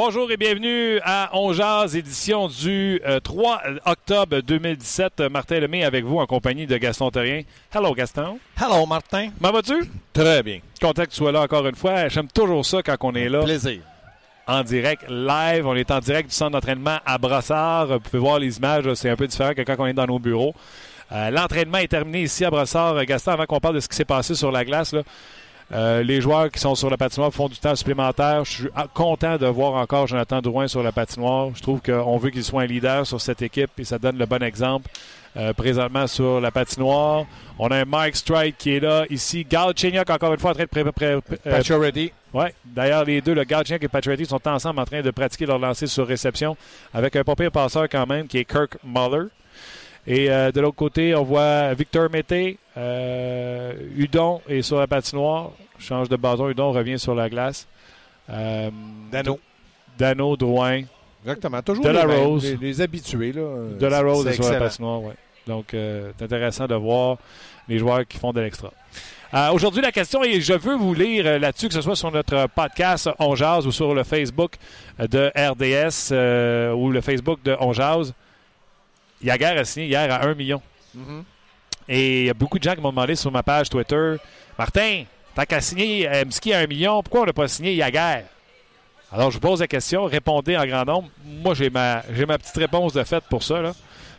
Bonjour et bienvenue à On Jazz, édition du euh, 3 octobre 2017. Martin Lemay avec vous en compagnie de Gaston Terrien. Hello Gaston. Hello Martin. Comment vas-tu? Très bien. Content que tu sois là encore une fois. J'aime toujours ça quand on est là. Plaisir. En direct, live. On est en direct du centre d'entraînement à Brossard. Vous pouvez voir les images, c'est un peu différent que quand on est dans nos bureaux. Euh, L'entraînement est terminé ici à Brossard. Gaston, avant qu'on parle de ce qui s'est passé sur la glace, là, euh, les joueurs qui sont sur la patinoire font du temps supplémentaire. Je suis content de voir encore Jonathan Drouin sur la patinoire. Je trouve qu'on veut qu'il soit un leader sur cette équipe et ça donne le bon exemple. Euh, présentement sur la patinoire. On a un Mike Strike qui est là ici. Gal Chignac encore une fois en train de préparer. Paturity. Ouais. D'ailleurs, les deux, le Gal Chignac et Paturity, sont ensemble en train de pratiquer leur lancer sur réception avec un papier passeur quand même qui est Kirk Muller. Et euh, de l'autre côté, on voit Victor Mété. Euh, Udon est sur la patinoire. Change de bâton. Udon revient sur la glace. Euh, Dano. Dano, Drouin. Exactement. Toujours De la les, mêmes, Rose. les, les habitués. Là. De la Rose est sur la patinoire. Ouais. Donc, euh, c'est intéressant de voir les joueurs qui font de l'extra. Euh, Aujourd'hui, la question, et je veux vous lire euh, là-dessus, que ce soit sur notre podcast On Jazz ou sur le Facebook de RDS euh, ou le Facebook de On Jazz. Yaguer a signé hier à 1 million. Et il y a beaucoup de gens qui m'ont demandé sur ma page Twitter Martin, tant qu'à signer euh, Mski à 1 million, pourquoi on n'a pas signé Yaguer Alors, je vous pose la question, répondez en grand nombre. Moi, j'ai ma, ma petite réponse de fait pour ça. Là.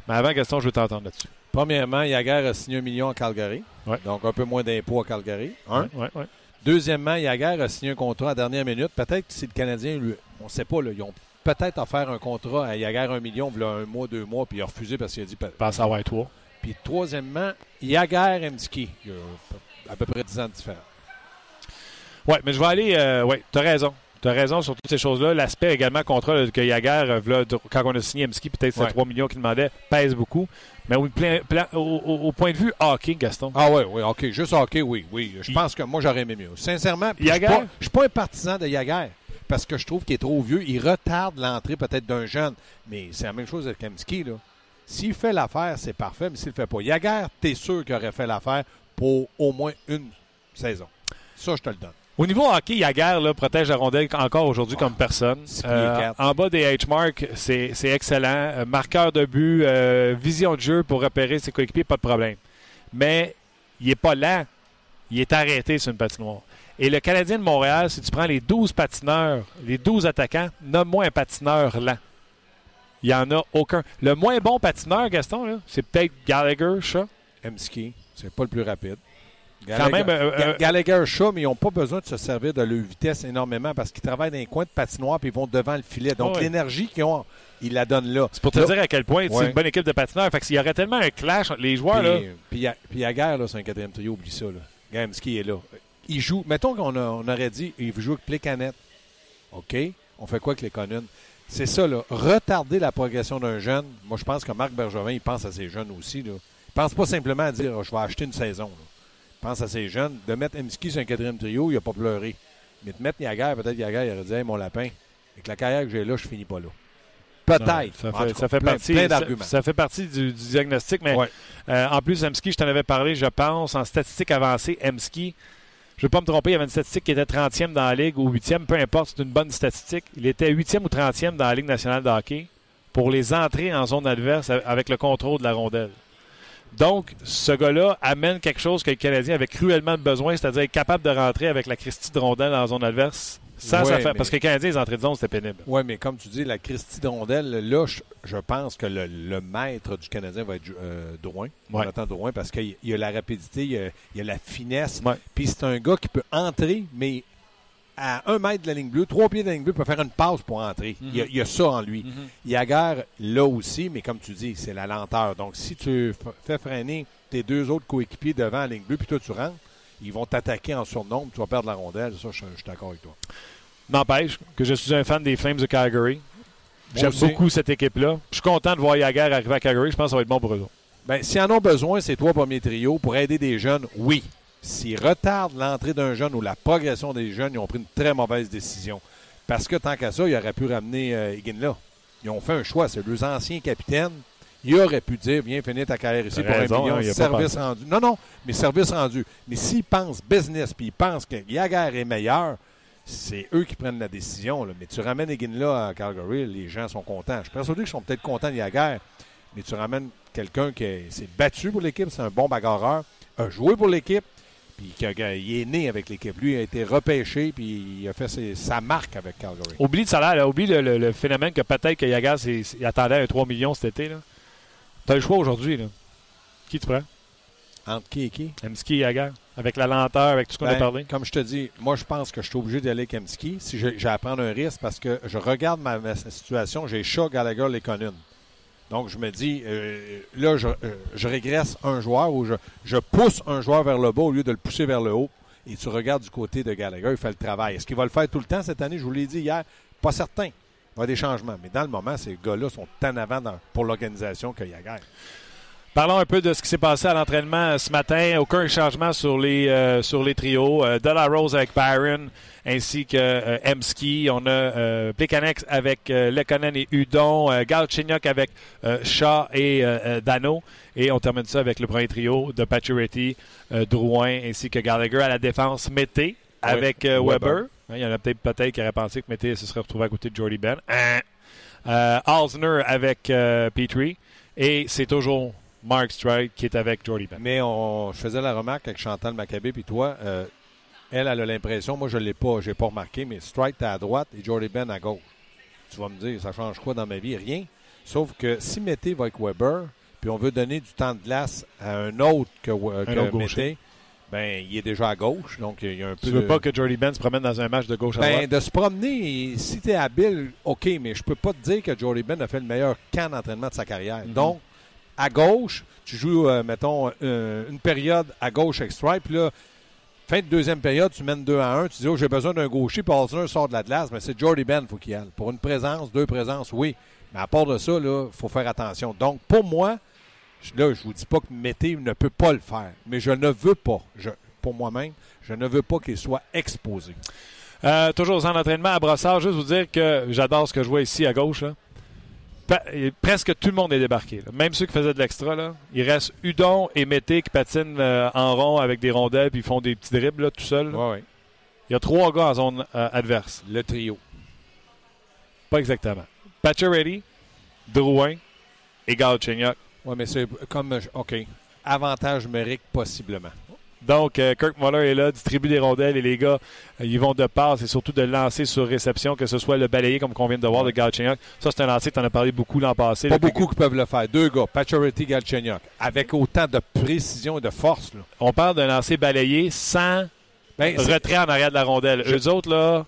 Mais avant, Gaston, je veux t'entendre là-dessus. Premièrement, Yaguer a signé un million à Calgary. Ouais. Donc, un peu moins d'impôts à Calgary. Un. Ouais, ouais, ouais. Deuxièmement, Yaguer a signé un contrat à dernière minute. Peut-être que si le Canadien, lui, on ne sait pas, là, ils ont peut-être offert un contrat à Yaguer un million, il y a un mois, deux mois, puis il a refusé parce qu'il a dit. Passe à White toi. Puis troisièmement, Yaguer et Mdiki. Il a à peu près 10 ans de différence. Oui, mais je vais aller. Euh, oui, tu as raison. Tu as raison sur toutes ces choses-là. L'aspect également contrat que Yaguer, euh, quand on a signé Mski, peut-être c'est Ouais. 3 millions qu'il demandait, pèse beaucoup. Mais au, plein- plein- au- point de vue hockey, Gaston, Ah oui, oui, OK. Juste hockey, oui, oui. Je pense que moi, j'aurais aimé mieux. Sincèrement, je je suis pas un partisan de Yaguer parce que je trouve qu'il est trop vieux. Il retarde l'entrée peut-être d'un jeune. Mais c'est la même chose avec Kamski, là. S'il fait l'affaire, c'est parfait, mais s'il le fait pas. Yaguer, t'es sûr qu'il aurait fait l'affaire pour au moins une saison. Ça, je te le donne. Au niveau hockey, Yaguer là, protège la rondelle encore aujourd'hui comme personne. six pieds Euh, en bas des H-marks, c'est c'est excellent. Euh, marqueur de but, euh, vision de jeu pour repérer ses coéquipiers, pas de problème. Mais il n'est pas lent. Il est arrêté sur une patinoire. Et le Canadien de Montréal, si tu prends les 12 patineurs, les 12 attaquants, nomme-moi un patineur lent. Il n'y en a aucun. Le moins bon patineur, Gaston, c'est peut-être Gallagher, ça. Emski, c'est pas le plus rapide. Quand même, euh, euh, Gallagher, Shaw, mais ils n'ont pas besoin de se servir de leur vitesse énormément parce qu'ils travaillent dans les coins de patinoire puis ils vont devant le filet. Donc, Ouais. l'énergie qu'ils ont, ils la donnent là. C'est pour te Là, dire à quel point c'est Ouais. une bonne équipe de patineurs. Fait qu'il y aurait tellement un clash entre les joueurs. là. Puis, puis, puis Yaguer, là, c'est un quatrième trio, oublie ça. Là. Gamski est là. Il joue, mettons qu'on on aurait dit, il joue avec Plecanet. OK? On fait quoi avec les Conunes? C'est ça, là. Retarder la progression d'un jeune. Moi, je pense que Marc Bergevin, il pense à ses jeunes aussi. Là. Il pense pas simplement à dire, Oh, je vais acheter une saison. là. Il pense à ses jeunes. De mettre Emski sur un quatrième trio, il n'a pas pleuré. Mais de mettre Yaguer, peut-être Yaguer, il aurait dit, Hey, mon lapin, avec la carrière que j'ai là, je finis pas là. Peut-être. Ça fait, ça cas, fait plein- partie, plein ça, d'arguments. ça fait partie du, du diagnostic. Mais Ouais. euh, en plus, Emski, je t'en avais parlé, je pense, en statistique avancée, Emski, je ne veux pas me tromper, il y avait une statistique qui était 30e dans la Ligue ou 8e, peu importe, c'est une bonne statistique. Il était 8e ou 30e dans la Ligue nationale de pour les entrées en zone adverse avec le contrôle de la rondelle. Donc, ce gars-là amène quelque chose que le Canadien avait cruellement besoin, c'est-à-dire être capable de rentrer avec la Christie de rondelle la zone adverse. Sans Ouais, ça faire- mais- Parce que les Canadiens, les entrées de zone, c'était pénible. Oui, mais comme tu dis, la Christie de rondelle, là, je, je pense que le, le maître du Canadien va être euh, Drouin. Ouais. Drouin, parce qu'il y a la rapidité, il y a, il y a la finesse. Ouais. Puis c'est un gars qui peut entrer, mais à un mètre de la ligne bleue, trois pieds de la ligne bleue, peut faire une passe pour entrer. il, y a, il y a ça en lui. Yaguer, là aussi, mais comme tu dis, c'est la lenteur. Donc, si tu fais freiner tes deux autres coéquipiers devant la ligne bleue, puis toi, tu rentres, ils vont t'attaquer en surnombre, tu vas perdre la rondelle. Ça, je, je suis d'accord avec toi. N'empêche que je suis un fan des Flames de Calgary. J'aime beaucoup cette équipe-là. Je suis content de voir Yaguer arriver à Calgary. Je pense que ça va être bon pour eux autres. Ben, s'ils en ont besoin, ces trois premiers trios pour aider des jeunes, oui. S'ils retardent l'entrée d'un jeune ou la progression des jeunes, ils ont pris une très mauvaise décision. Parce que tant qu'à ça, ils auraient pu ramener euh, Higgin là. Ils ont fait un choix. C'est deux anciens capitaines. Ils auraient pu dire Viens finir ta carrière ici pour raison, un million. hein, il service rendu. Non, non, mais service rendu. Mais s'ils pensent business puis ils pensent que Yaguer est meilleur, c'est eux qui prennent la décision. là. Mais tu ramènes Higgin là à Calgary, les gens sont contents. Je suis persuadé qu'ils sont peut-être contents de Yaguer, mais tu ramènes quelqu'un qui est- s'est battu pour l'équipe, c'est un bon bagarreur, a joué pour l'équipe, puis il est né avec l'équipe. Lui a été repêché, puis il a fait ses- sa marque avec Calgary. Oublie le salaire, là. oublie le, le- le phénomène que peut-être que il attendait un 3 millions cet été. Tu as le choix aujourd'hui. là. Qui tu prends? Entre qui et qui? Emski et Yaguer Avec la lenteur, avec tout ce qu'on a Ben, parlé. Comme je te dis, moi, je pense que je suis obligé d'aller avec Kemski si j'ai à prendre un risque parce que je regarde ma, ma situation, j'ai Shaw, Gallagher, les Donc, je me dis, euh, là, je, euh, je régresse un joueur ou je, je pousse un joueur vers le bas au lieu de le pousser vers le haut. Et tu regardes du côté de Gallagher, il fait le travail. Est-ce qu'il va le faire tout le temps cette année? Je vous l'ai dit hier, pas certain. Il va y avoir des changements. Mais dans le moment, ces gars-là sont en avant dans- pour l'organisation que Yaguer. Parlons un peu de ce qui s'est passé à l'entraînement ce matin. Aucun changement sur les, euh, sur les trios. Euh, De La Rose avec Byron ainsi que euh, Emski. On a euh, Plekanec avec Lekonen et Udon. Euh, Galchenyuk avec Shaw et Dano. Et on termine ça avec le premier trio de Pacioretty, Drouin ainsi que Gallagher à la défense. Mété avec Weber. Weber. Il y en a peut-être peut-être qui auraient pensé que Mété se serait retrouvé à côté de Jordy Ben. Hein? Euh, avec euh, Petrie. Et c'est toujours Mark Stride qui est avec Jordy Ben. Mais on, je faisais la remarque avec Chantal Maccabé puis toi, euh, elle, elle a l'impression, moi je l'ai pas, j'ai pas remarqué, mais Strike t'es à droite et Jordy Ben à gauche. Tu vas me dire, ça change quoi dans ma vie? Rien. Sauf que si Mété va avec Weber, puis on veut donner du temps de glace à un autre que, euh, que autre gaucher. Mété, ben il est déjà à gauche, donc il y a un peu Tu veux de- pas que Jordy Ben se promène dans un match de gauche à ben, droite? de se promener, si tu es habile, OK, mais je peux pas te dire que Jordy Ben a fait le meilleur camp d'entraînement de sa carrière. Mhm. Donc, à gauche, tu joues, euh, mettons, euh, une période à gauche avec Stripe, puis là, fin de deuxième période, tu mènes 2 à 1, tu dis, oh, j'ai besoin d'un gaucher, puis Alzner sort de la glace, mais c'est Jordy Ben, faut qu'il y aille. Pour une présence, deux présences, oui. Mais à part de ça, il faut faire attention. Donc, pour moi, là, je vous dis pas que Mété ne peut pas le faire, mais je ne veux pas, je, pour moi-même, je ne veux pas qu'il soit exposé. Euh, toujours au centre d'entraînement à Brossard, juste vous dire que j'adore ce que je vois ici à gauche. là. Pa- et presque tout le monde est débarqué. là. Même ceux qui faisaient de l'extra. là. Il reste Udon et Mété qui patinent euh, en rond avec des rondelles puis ils font des petits dribbles là, tout seuls. là. Ouais, ouais. Il y a trois gars en zone euh, adverse. Le trio. Pas exactement. Pacioretty, Drouin et Galchenyuk. Oui, mais c'est comme. OK. Avantage numérique, possiblement. Donc, euh, Kirk Muller est là, distribue des rondelles et les gars, euh, ils vont de passe et surtout de lancer sur réception, que ce soit le balayé comme qu'on vient de voir de Galchenyuk. Ça, c'est un lancer, tu en as parlé beaucoup l'an passé. Pas là, beaucoup qui peuvent le faire. Deux gars, Pacioretty, Galchenyuk, avec autant de précision et de force. Là. On parle d'un lancer balayé sans Ben, retrait en arrière de la rondelle. Je- Eux autres, là,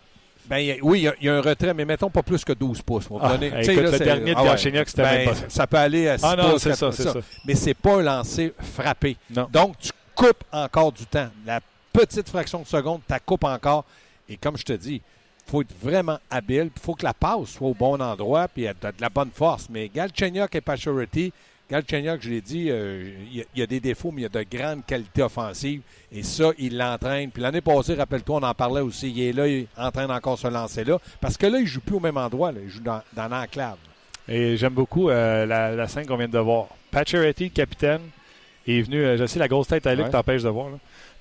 ben, a- oui, il y a- y, a un retrait, mais mettons pas plus que 12 pouces. On Ah, écoute, là, le dernier de ah ouais. C'était Ben, même pas ça. Ça peut aller à 6 Ah non, pouces, ça, c'est ça. Mais c'est pas un lancer frappé. Non. Donc, tu coupes encore du temps. La petite fraction de seconde, tu coupes encore. Et comme je te dis, il faut être vraiment habile. Il faut que la passe soit au bon endroit puis de, de la bonne force. Mais Galchenyuk et Pacioretty, Galchenyuk, je l'ai dit, euh, il y a- des défauts, mais il y a de grandes qualités offensives. Et ça, il l'entraîne. Puis l'année passée, rappelle-toi, on en parlait aussi. Il est là, il entraîne encore ce lancer-là. Parce que là, il joue plus au même endroit. là. Il joue dans, dans l'enclave. Et j'aime beaucoup euh, la, la scène qu'on vient de voir. Pacioretty, le capitaine, est venu. euh, je sais la grosse tête à lui Ouais. t'empêche de voir.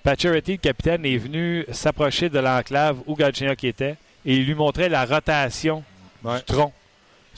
Pacioretty, le capitaine, est venu s'approcher de l'enclave où Galchenyuk était et il lui montrait la rotation Ouais. du tronc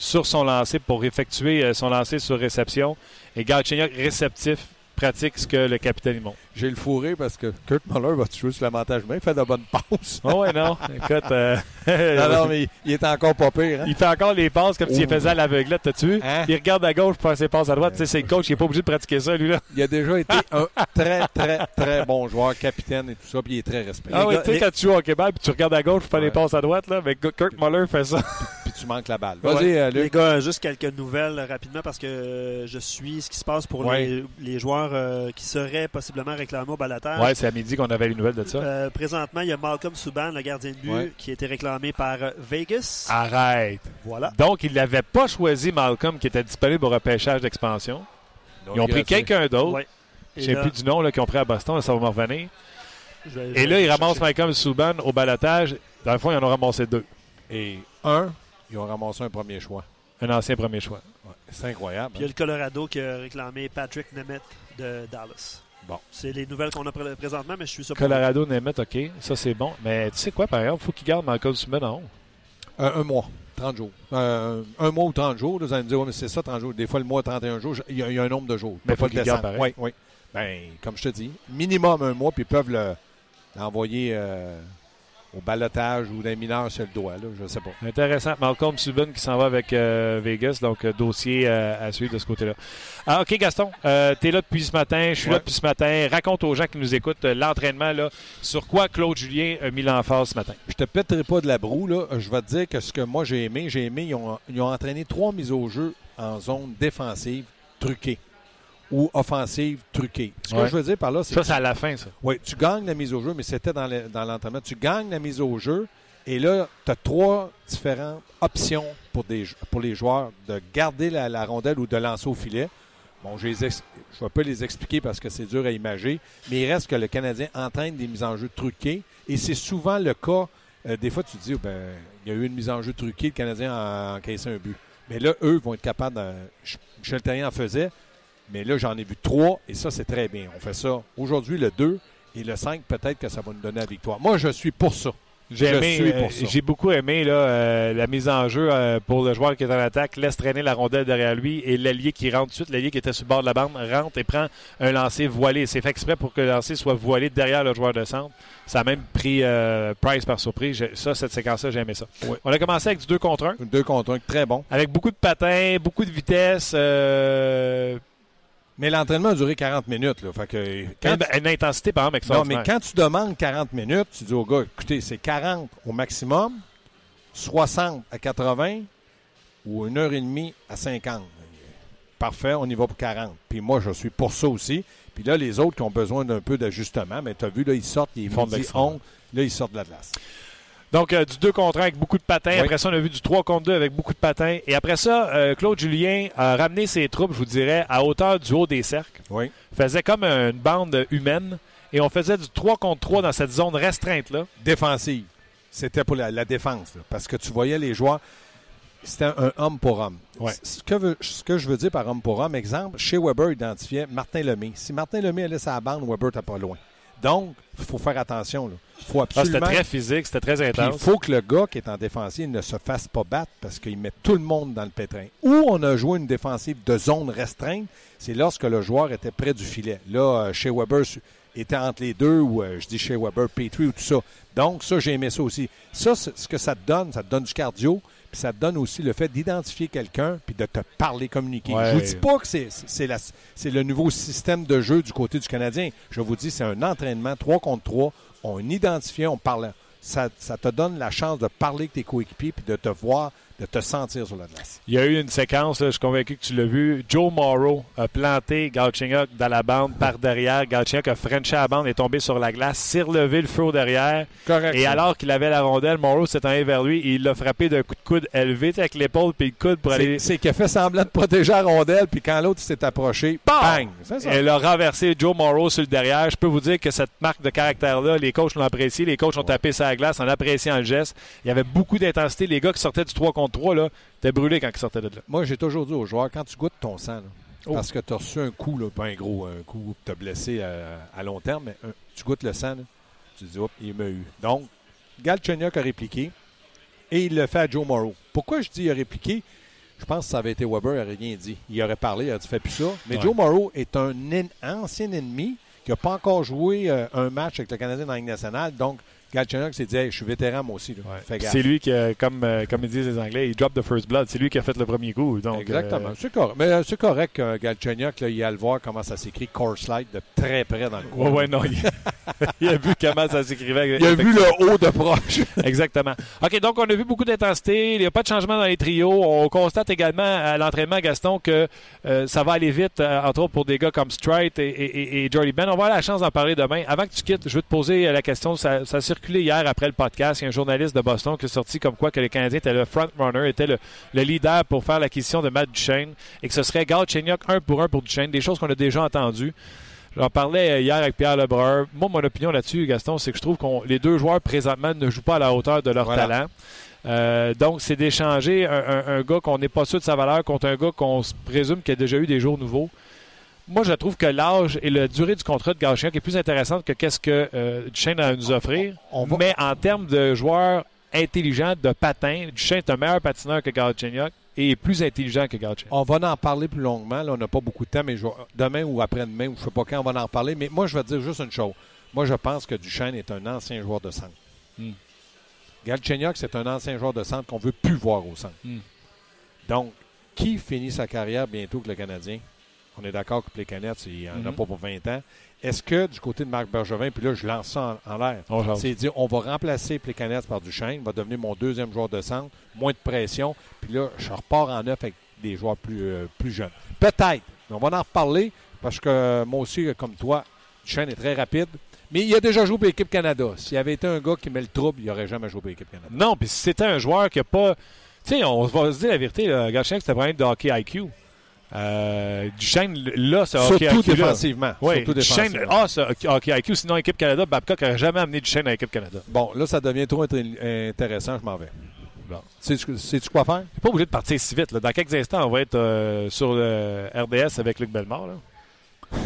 sur son lancer pour effectuer euh, son lancer sur réception. Et Galchenyuk réceptif pratique ce que le capitaine montre. J'ai le fourré parce que Kurt Muller va jouer sur l'avantage main. Il fait de bonnes passes. Oh ouais, non. Écoute, euh, non, non, mais il, est encore pas pire. Hein? il fait encore les passes comme s'il Oh. faisait à l'aveuglette, t'as-tu vu? Hein? Il regarde à gauche pour faire ses passes à droite. Tu sais, c'est le coach, il n'est pas obligé de pratiquer ça, lui, là. Il a déjà été un très, très, très bon joueur, capitaine et tout ça, puis il est très respecté. Ah ouais, gars, tu sais, quand tu joues au Québec puis tu regardes à gauche pour faire Ouais. les passes à droite, là, mais Kirk Muller fait ça. Puis tu manques la balle. Vas-y, euh, Les gars, juste quelques nouvelles rapidement parce que euh, je suis ce qui se passe pour Ouais. les, les joueurs euh, qui seraient possiblement réclamés au balotage. Ouais, c'est à midi qu'on avait les nouvelles de ça. Euh, présentement, il y a Malcolm Subban, le gardien de but, Ouais. qui a été réclamé par Vegas. Arrête. Voilà. Donc, ils n'avaient pas choisi Malcolm qui était disponible au repêchage d'expansion. Ils ont pris quelqu'un d'autre. Ouais. Je ne sais là, plus du nom là, qu'ils ont pris à Boston, là, ça va me revenir. Et là, ils ramassent Malcolm Subban au balotage. Dans le fond, ils en ont ramassé deux. Et un, ils ont ramassé un premier choix. Un ancien premier choix. Ouais, C'est incroyable. Puis il y a le Colorado qui a réclamé Patrick Nemeth de Dallas. Bon. C'est les nouvelles qu'on a pré- présentement, mais je suis pour- Colorado, Nemeth, OK. Ça, c'est bon. Mais tu sais quoi, par exemple, il faut qu'ils gardent Malcolm Subban en haut. Un, un mois, 30 jours. Euh, un mois ou 30 jours, là, vous allez me dire, ouais, mais c'est ça, 30 jours. Des fois, le mois, 31 jours, il y, a- il y a un nombre de jours. Mais pas gardent descendre. pareil. Oui, oui. Ben, comme je te dis, minimum un mois, puis ils peuvent le- l'envoyer euh, au balotage ou d'un mineur sur le doigt, là, je sais pas. Intéressant. Malcolm Subban qui s'en va avec euh, Vegas, donc euh, dossier euh, à suivre de ce côté-là. Ah, OK, Gaston, euh, tu es là depuis ce matin, je suis là depuis ce matin. Raconte aux gens qui nous écoutent l'entraînement, là, sur quoi Claude Julien a mis l'emphase ce matin? Je te pèterai pas de la broue, là. Je vais te dire que ce que moi j'ai aimé, j'ai aimé, ils ont, ils ont entraîné trois mises au jeu en zone défensive truquée ou offensive truquée. Ce Ouais. que je veux dire par là, c'est Ça, c'est à la fin, ça. Oui, tu gagnes la mise au jeu, mais c'était dans le- dans l'entraînement. Tu gagnes la mise au jeu et là, tu as trois différentes options pour, des, pour les joueurs de garder la, la rondelle ou de lancer au filet. Bon, je ne vais pas les expliquer parce que c'est dur à imager, mais il reste que le Canadien entraîne des mises en jeu truquées et c'est souvent le cas. euh, des fois, tu te dis, oh, ben, il y a eu une mise en jeu truquée, le Canadien a encaissé un but. Mais là, eux vont être capables de. Michel Terrien en faisait, mais là, j'en ai vu trois et ça, c'est très bien. On fait ça aujourd'hui, le 2 et le 5, peut-être que ça va nous donner la victoire. Moi, je suis pour ça. J'ai euh, j'ai beaucoup aimé là, euh, la mise en jeu euh, pour le joueur qui est en attaque, laisse traîner la rondelle derrière lui et l'allié qui rentre tout de suite, l'allié qui était sur le bord de la bande, rentre et prend un lancer voilé. C'est fait exprès pour que le lancer soit voilé derrière le joueur de centre. Ça a même pris Price par surprise. Ça, cette séquence-là, j'ai aimé ça. On a commencé avec du 2 contre 1, Un 2 contre 1, très bon. avec beaucoup de patins, beaucoup de vitesse. Mais l'entraînement a duré 40 minutes. Là. Fait que, quand une, une intensité, par exemple, Non, mais quand tu demandes 40 minutes, tu dis au gars, écoutez, c'est 40 au maximum, 60 à 80 ou une heure et demie à 50. Parfait, on y va pour 40. Puis moi, je suis pour ça aussi. Puis là, les autres qui ont besoin d'un peu d'ajustement, mais tu as vu, là, ils sortent, ils font font de des là, ils sortent de la glace. Donc, euh, du 2 contre 1 avec beaucoup de patins. Oui. Après ça, on a vu du 3 contre 2 avec beaucoup de patins. Et après ça, euh, Claude Julien a ramené ses troupes, je vous dirais, à hauteur du haut des cercles. Oui. Faisait comme une bande humaine. Et on faisait du 3 contre 3 dans cette zone restreinte-là. Défensive. C'était pour la, la défense, là, parce que tu voyais les joueurs. C'était un, homme pour homme. Ouais. Ce, que veut- ce que je veux dire par homme pour homme, exemple, chez Weber identifiait Martin Lemay. Si Martin Lemay allait sa bande, Weber n'était pas loin. Donc, il faut faire attention. Il faut Ah, c'était absolument. très physique, c'était très Puis il intense. faut que le gars qui est en défensive ne se fasse pas battre parce qu'il met tout le monde dans le pétrin. Où on a joué une défensive de zone restreinte, c'est lorsque le joueur était près du filet. Là, euh, chez Weber était entre les deux, ou euh, je dis chez Weber, Petrie ou tout ça. Donc, ça, j'ai aimé ça aussi. Ça, c'est- ce que ça te donne, ça te donne du cardio, ça te donne aussi le fait d'identifier quelqu'un puis de te parler, communiquer. Ouais. Je vous dis pas que c'est le nouveau système de jeu du côté du Canadien. Je vous dis, c'est un entraînement 3 contre 3. On identifie, on parle. Ça, ça te donne la chance de parler avec tes coéquipiers puis de te voir, de te sentir sur la glace. Il y a eu une séquence, là, je suis convaincu que tu l'as vu. Joe Morrow a planté Galchenyuk dans la bande par derrière. Galchenyuk a frenché la bande, est tombé sur la glace, s'est relevé le feu au derrière. Correct. Et alors qu'il avait la rondelle, Morrow s'est allé vers lui et il l'a frappé d'un coup de coude élevé avec l'épaule puis le coude pour aller. C'est qu'il a fait semblant de protéger la rondelle, puis quand l'autre s'est approché, bang! C'est ça. Elle a renversé Joe Morrow sur le derrière. Je peux vous dire que cette marque de caractère-là, les coachs l'ont apprécié. Les coachs ont tapé sa glace en appréciant le geste. Il y avait beaucoup d'intensité. Les gars qui sortaient du 3 contre 3, là, étaient brûlés quand ils sortaient de là. Moi, j'ai toujours dit aux joueurs, quand tu goûtes ton sang, là, Oh. parce que tu as reçu un coup, là, pas un gros, un coup qui t'a blessé à, à long terme, mais un- tu goûtes le sang, là, tu te dis, hop, il m'a eu. Donc, Galchenyuk a répliqué et il le fait à Joe Morrow. Pourquoi je dis il a répliqué? Je pense que ça avait été Weber, il n'aurait rien dit. Il aurait parlé, il aurait dit fais plus ça. Mais Ouais. Joe Morrow est un en- ancien ennemi qui n'a pas encore joué euh, un match avec le Canadien dans la Ligue nationale. Donc, Galchenyuk s'est dit Hey, je suis vétéran moi aussi. C'est lui qui, a- comme, euh, comme ils disent les Anglais, il drop the first blood. C'est lui qui a fait le premier coup. Donc, Exactement. euh, C'est correct. Mais euh, c'est correct que Galchenyuk, là, il a le voir comment ça s'écrit Course Light de très près dans le coin. ouais, ouais, non. Il, il a vu comment ça s'écrivait. Il a vu le haut de proche. Exactement. OK, donc on a vu beaucoup d'intensité. Il n'y a pas de changement dans les trios. On constate également à l'entraînement, Gaston, que euh, ça va aller vite, euh, entre autres pour des gars comme Strite et, et, et- et Jordy Ben. On va avoir la chance d'en parler demain. Avant que tu quittes, je veux te poser euh, la question. Ça, ça a circulé hier après le podcast. Il y a un journaliste de Boston qui est sorti comme quoi que les Canadiens étaient le front-runner, était le, le leader pour faire l'acquisition de Matt Duchesne et que ce serait Galchenyuk un pour un pour Duchesne. Des choses qu'on a déjà entendues. J'en parlais euh, hier avec Pierre Lebrun. Moi, mon opinion là-dessus, Gaston, c'est que je trouve que les deux joueurs présentement ne jouent pas à la hauteur de leur Voilà. talent. Euh, donc, c'est d'échanger un, un- un gars qu'on n'est pas sûr de sa valeur contre un gars qu'on présume qui a déjà eu des jours nouveaux. Moi, je trouve que l'âge et la durée du contrat de Galchenyuk est plus intéressante que qu'est-ce que euh, Duchesne a à nous offrir. On va- Mais en termes de joueurs intelligents, de patins, Duchesne est un meilleur patineur que Galchenyuk et est plus intelligent que Galchenyuk. On va en parler plus longuement. Là, on n'a pas beaucoup de temps, mais je- demain ou après-demain, ou je ne sais pas quand, on va en parler. Mais moi, je vais te dire juste une chose. Moi, je pense que Duchesne est un ancien joueur de centre. Hmm. Galchenyuk, c'est un ancien joueur de centre qu'on ne veut plus voir au centre. Hmm. Donc, qui finit sa carrière bientôt que le Canadien? On est d'accord que Plekanec, il n'en a Mhm. pas pour 20 ans. Est-ce que du côté de Marc Bergevin, puis là, je lance ça en, en l'air, c'est dire on va remplacer Plekanec par Duchesne, va devenir mon deuxième joueur de centre, moins de pression, puis là, je repars en neuf avec des joueurs plus, euh, plus jeunes. Peut-être, mais on va en reparler parce que euh, moi aussi, euh, comme toi, Duchesne est très rapide, mais il a déjà joué pour l'équipe Canada. S'il y avait été un gars qui met le trouble, il n'aurait jamais joué pour l'équipe Canada. Non, puis si c'était un joueur qui n'a pas. Tu sais, on va se dire la vérité, Galchenyuk, c'était vraiment de hockey IQ. Euh, Duchesne, là, c'est hockey IQ. défensivement. Oui, Surtout Duchesne défensivement. a ce hockey IQ. Sinon, l'équipe Canada, Babcock n'aurait jamais amené Duchesne à l'équipe Canada. Bon, là, ça devient trop inté- intéressant, je m'en vais. Bon. Sais-tu sais-tu quoi faire? T'es pas obligé de partir si vite. là. Dans quelques instants, on va être euh, sur le RDS avec Luc Bellemare. Là.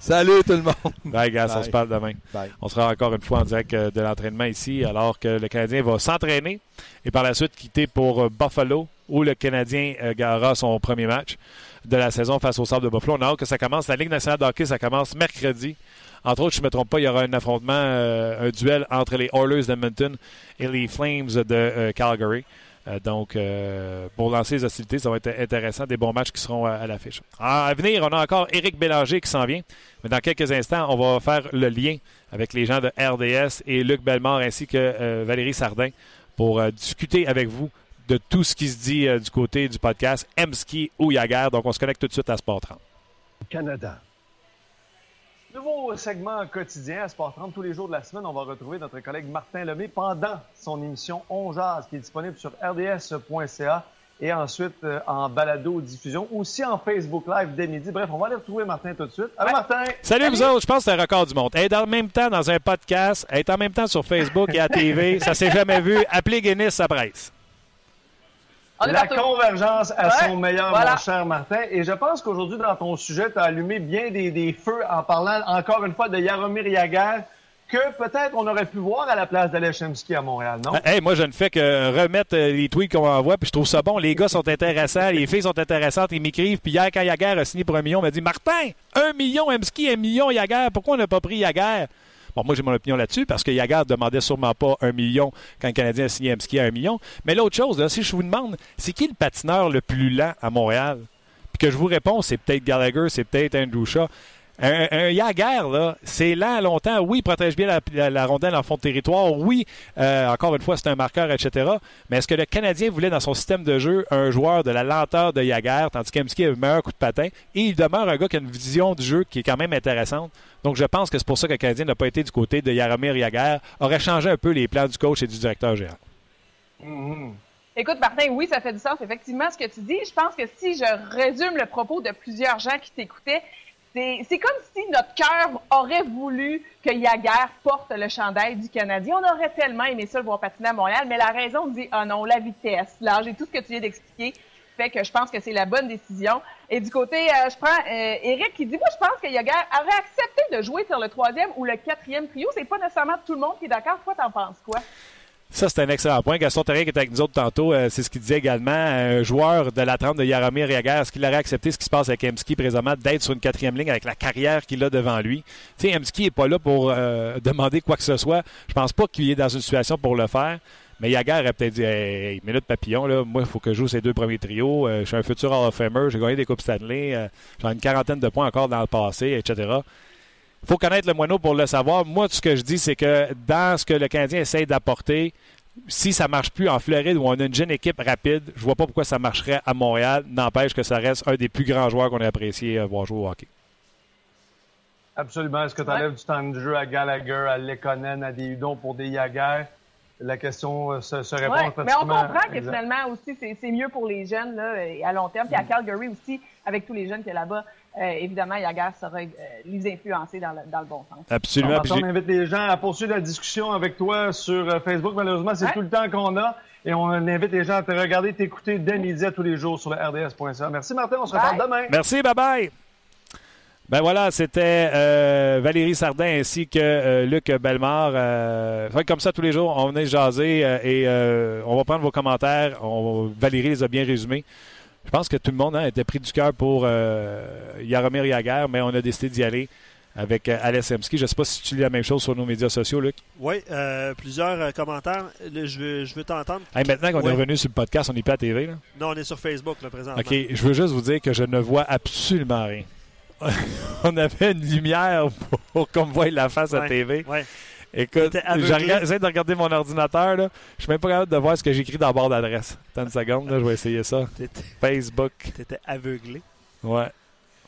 Salut tout le monde! Bye, gars, on se parle demain. Bye. On sera encore une fois en direct euh, de l'entraînement ici, alors que le Canadien va s'entraîner et par la suite quitter pour euh, Buffalo, où le Canadien euh, aura son premier match de la saison face au Sable de Buffalo. On a que ça commence. La Ligue nationale de hockey, ça commence mercredi. Entre autres, je ne me trompe pas, il y aura un affrontement, euh, un duel entre les Oilers d'Edmonton et les Flames de euh, Calgary. Donc, pour lancer les hostilités, ça va être intéressant. Des bons matchs qui seront à, l'affiche. À venir, on a encore Éric Bélanger qui s'en vient. Mais dans quelques instants, on va faire le lien avec les gens de RDS et Luc Bellemare ainsi que Valérie Sardin pour discuter avec vous de tout ce qui se dit euh, du côté du podcast M-Ski ou Yagar. Donc, on se connecte tout de suite à Sport 30. Canada. Nouveau segment quotidien à Sport 30 tous les jours de la semaine. On va retrouver notre collègue Martin Lemay pendant son émission On Jazz qui est disponible sur rds.ca et ensuite euh, en balado-diffusion, aussi en Facebook Live dès midi. Bref, on va aller retrouver Martin tout de suite. Allô Martin! Salut, vous autres. Je pense que c'est un record du monde. Être en même temps dans un podcast, être en même temps sur Facebook et à TV, ça s'est jamais vu. Appelez Guinness, ça presse. On La partout. convergence à Ouais, son meilleur, voilà. mon cher Martin. Et je pense qu'aujourd'hui, dans ton sujet, tu as allumé bien des, des feux en parlant encore une fois de Jaromir Jagr, que peut-être on aurait pu voir à la place d'Alechemski à Montréal, non? Hey, moi, je ne fais que remettre euh, les tweets qu'on envoie, puis je trouve ça bon. Les gars sont intéressants, les filles sont intéressantes, ils m'écrivent. Puis hier, quand Yaguer a signé pour un million, il m'a dit Martin, un million Emski, un million Yaguer, pourquoi on n'a pas pris Yaguer Bon, moi, j'ai mon opinion là-dessus parce que Yaguer demandait sûrement pas un million quand le Canadien a signé à un million. Mais l'autre chose, si je vous demande, c'est qui le patineur le plus lent à Montréal? Puis que je vous réponds, c'est peut-être Gallagher, c'est peut-être Andrew Shaw. Un, un Yaguer, là, c'est lent longtemps. Oui, il protège bien la, rondelle en fond de territoire. Oui, euh, encore une fois, c'est un marqueur, etc. Mais est-ce que le Canadien voulait dans son système de jeu un joueur de la lenteur de Yaguer, tandis qu'Emski a le meilleur coup de patin? Et il demeure un gars qui a une vision du jeu qui est quand même intéressante. Donc, je pense que c'est pour ça que le Canadien n'a pas été du côté de Yaromir Yaguer. Aurait changé un peu les plans du coach et du directeur général. Mhm. Écoute, Martin, oui, ça fait du sens, effectivement, ce que tu dis. Je pense que si je résume le propos de plusieurs gens qui t'écoutaient, c'est comme si notre cœur aurait voulu que Yaguer porte le chandail du Canadien. On aurait tellement aimé ça le voir patiner à Montréal, mais la raison dit, ah non, la vitesse, l'âge et tout ce que tu viens d'expliquer fait que je pense que c'est la bonne décision. Et du côté, euh, je prends euh, Eric qui dit, moi, je pense que Yaguer aurait accepté de jouer sur le troisième ou le quatrième trio. C'est pas nécessairement tout le monde qui est d'accord. Toi, t'en penses quoi? Ça, c'est un excellent point. Gaston Terrien qui était avec nous autres tantôt, euh, c'est ce qu'il disait également. Un joueur de la trempe de Yaromir Yaguer, est-ce qu'il aurait accepté ce qui se passe avec Emski présentement, d'être sur une quatrième ligne avec la carrière qu'il a devant lui? Tu sais, Emski n'est pas là pour euh, demander quoi que ce soit. Je pense pas qu'il est dans une situation pour le faire. Mais Yaguer a peut-être dit hey, minute papillon, là, moi, il faut que je joue ces deux premiers trios. Euh, je suis un futur Hall of Famer, j'ai gagné des Coupes Stanley, j'ai une quarantaine de points encore dans le passé, etc. Il faut connaître le moineau pour le savoir. Moi, tout ce que je dis, c'est que dans ce que le Canadien essaye d'apporter, si ça ne marche plus en Floride où on a une jeune équipe rapide, je vois pas pourquoi ça marcherait à Montréal. N'empêche que ça reste un des plus grands joueurs qu'on a apprécié euh, voir jouer au hockey. Absolument. Est-ce que tu enlèves du temps de jeu à Gallagher, à Lekonen, à des Hudon pour des Yaguer? La question euh, se, se répond ouais, Mais on comprend que finalement aussi, c'est mieux pour les jeunes là, à long terme. Puis à Calgary aussi, avec tous les jeunes qu'il y a là-bas, euh, évidemment, Yaguer sera euh, les influencer dans le, dans le, bon sens. Absolument. on invite les gens à poursuivre la discussion avec toi sur euh, Facebook. Malheureusement, c'est tout le temps qu'on a. Et on invite les gens à te regarder, t'écouter dès midi à tous les jours sur le RDS.ca. Merci Martin, on se reparle demain. Merci, bye bye. Ben voilà, c'était euh, Valérie Sardin ainsi que euh, Luc Bellemare. Euh, comme ça tous les jours, on venait jaser et on va prendre vos commentaires. On, Valérie les a bien résumés. Je pense que tout le monde hein, était pris du cœur pour Yaromir Yaguer, mais on a décidé d'y aller avec Alex Emski. Je ne sais pas si tu lis la même chose sur nos médias sociaux, Luc. Oui, plusieurs commentaires. je veux, je veux t'entendre. maintenant qu'on est revenu sur le podcast, on n'est pas à TV. Là? Non, on est sur Facebook là, présentement. OK, je veux juste vous dire que je ne vois absolument rien. on avait une lumière pour, qu'on me voie la face à TV. Écoute, j'essaie de regarder mon ordinateur. Là. Je suis même pas capable de voir ce que j'écris dans le bord d'adresse. Attends une seconde, là, je vais essayer ça. Facebook. T'étais aveuglé. Ouais.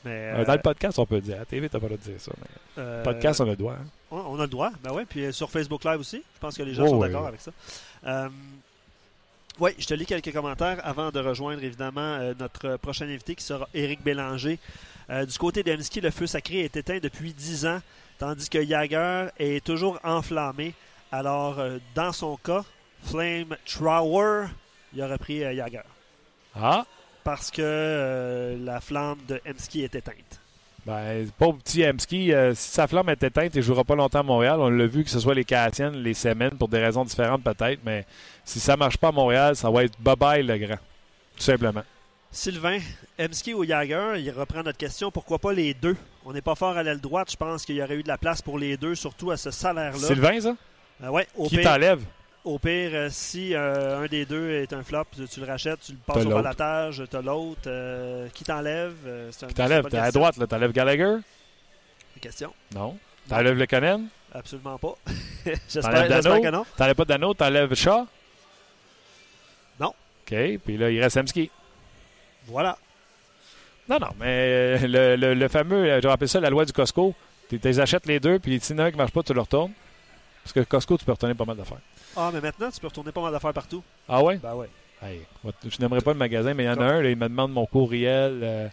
Mais, euh, Dans le podcast, on peut dire. À la TV, t'as pas le droit de dire ça. Mais... Euh, podcast, on a le droit. Hein. On a le droit. Ben ouais. Puis euh, sur Facebook Live aussi. Je pense que les gens sont d'accord avec ça. Oui, je te lis quelques commentaires avant de rejoindre évidemment notre prochain invité qui sera Éric Bélanger. Euh, du côté d'Emski, le feu sacré est éteint depuis 10 ans, tandis que Jagger est toujours enflammé. Alors, euh, dans son cas, Flame Trower, il aurait pris euh, Jagger. Ah! Parce que la flamme de Emski est éteinte. Ben, pauvre petit Emski, si sa flamme est éteinte, il ne jouera pas longtemps à Montréal. On l'a vu que ce soit les Canadiennes, les semaines, pour des raisons différentes peut-être, mais si ça ne marche pas à Montréal, ça va être bye-bye le grand. Tout simplement. Sylvain, Emski ou Jagger, il reprend notre question. Pourquoi pas les deux? On n'est pas fort à l'aile droite. Je pense qu'il y aurait eu de la place pour les deux, surtout à ce salaire-là. Sylvain, ça? Euh, ouais, Qui t'enlève? Au pire, euh, si euh, un des deux est un flop, tu le rachètes, tu le passes au balatage, tu as l'autre. qui t'enlève? qui t'enlève? T'es à droite, là. T'enlèves Gallagher? Question. Non. T'enlèves le Conan? Absolument pas. J'espère que non. T'enlèves pas Dano? T'enlèves Shaw? Non. OK. Puis là, il reste Emski. Voilà. Non, non, mais euh, le, le, fameux, euh, je rappelle ça, la loi du Costco. Tu les achètes les deux, puis si un qui ne marche pas, tu le retournes. Parce que Costco, tu peux retourner pas mal d'affaires. Ah, mais maintenant, tu peux retourner pas mal d'affaires partout. Ah ouais? Ben ouais. je n'aimerais pas le magasin, mais il y en a un, il me demande mon courriel, euh,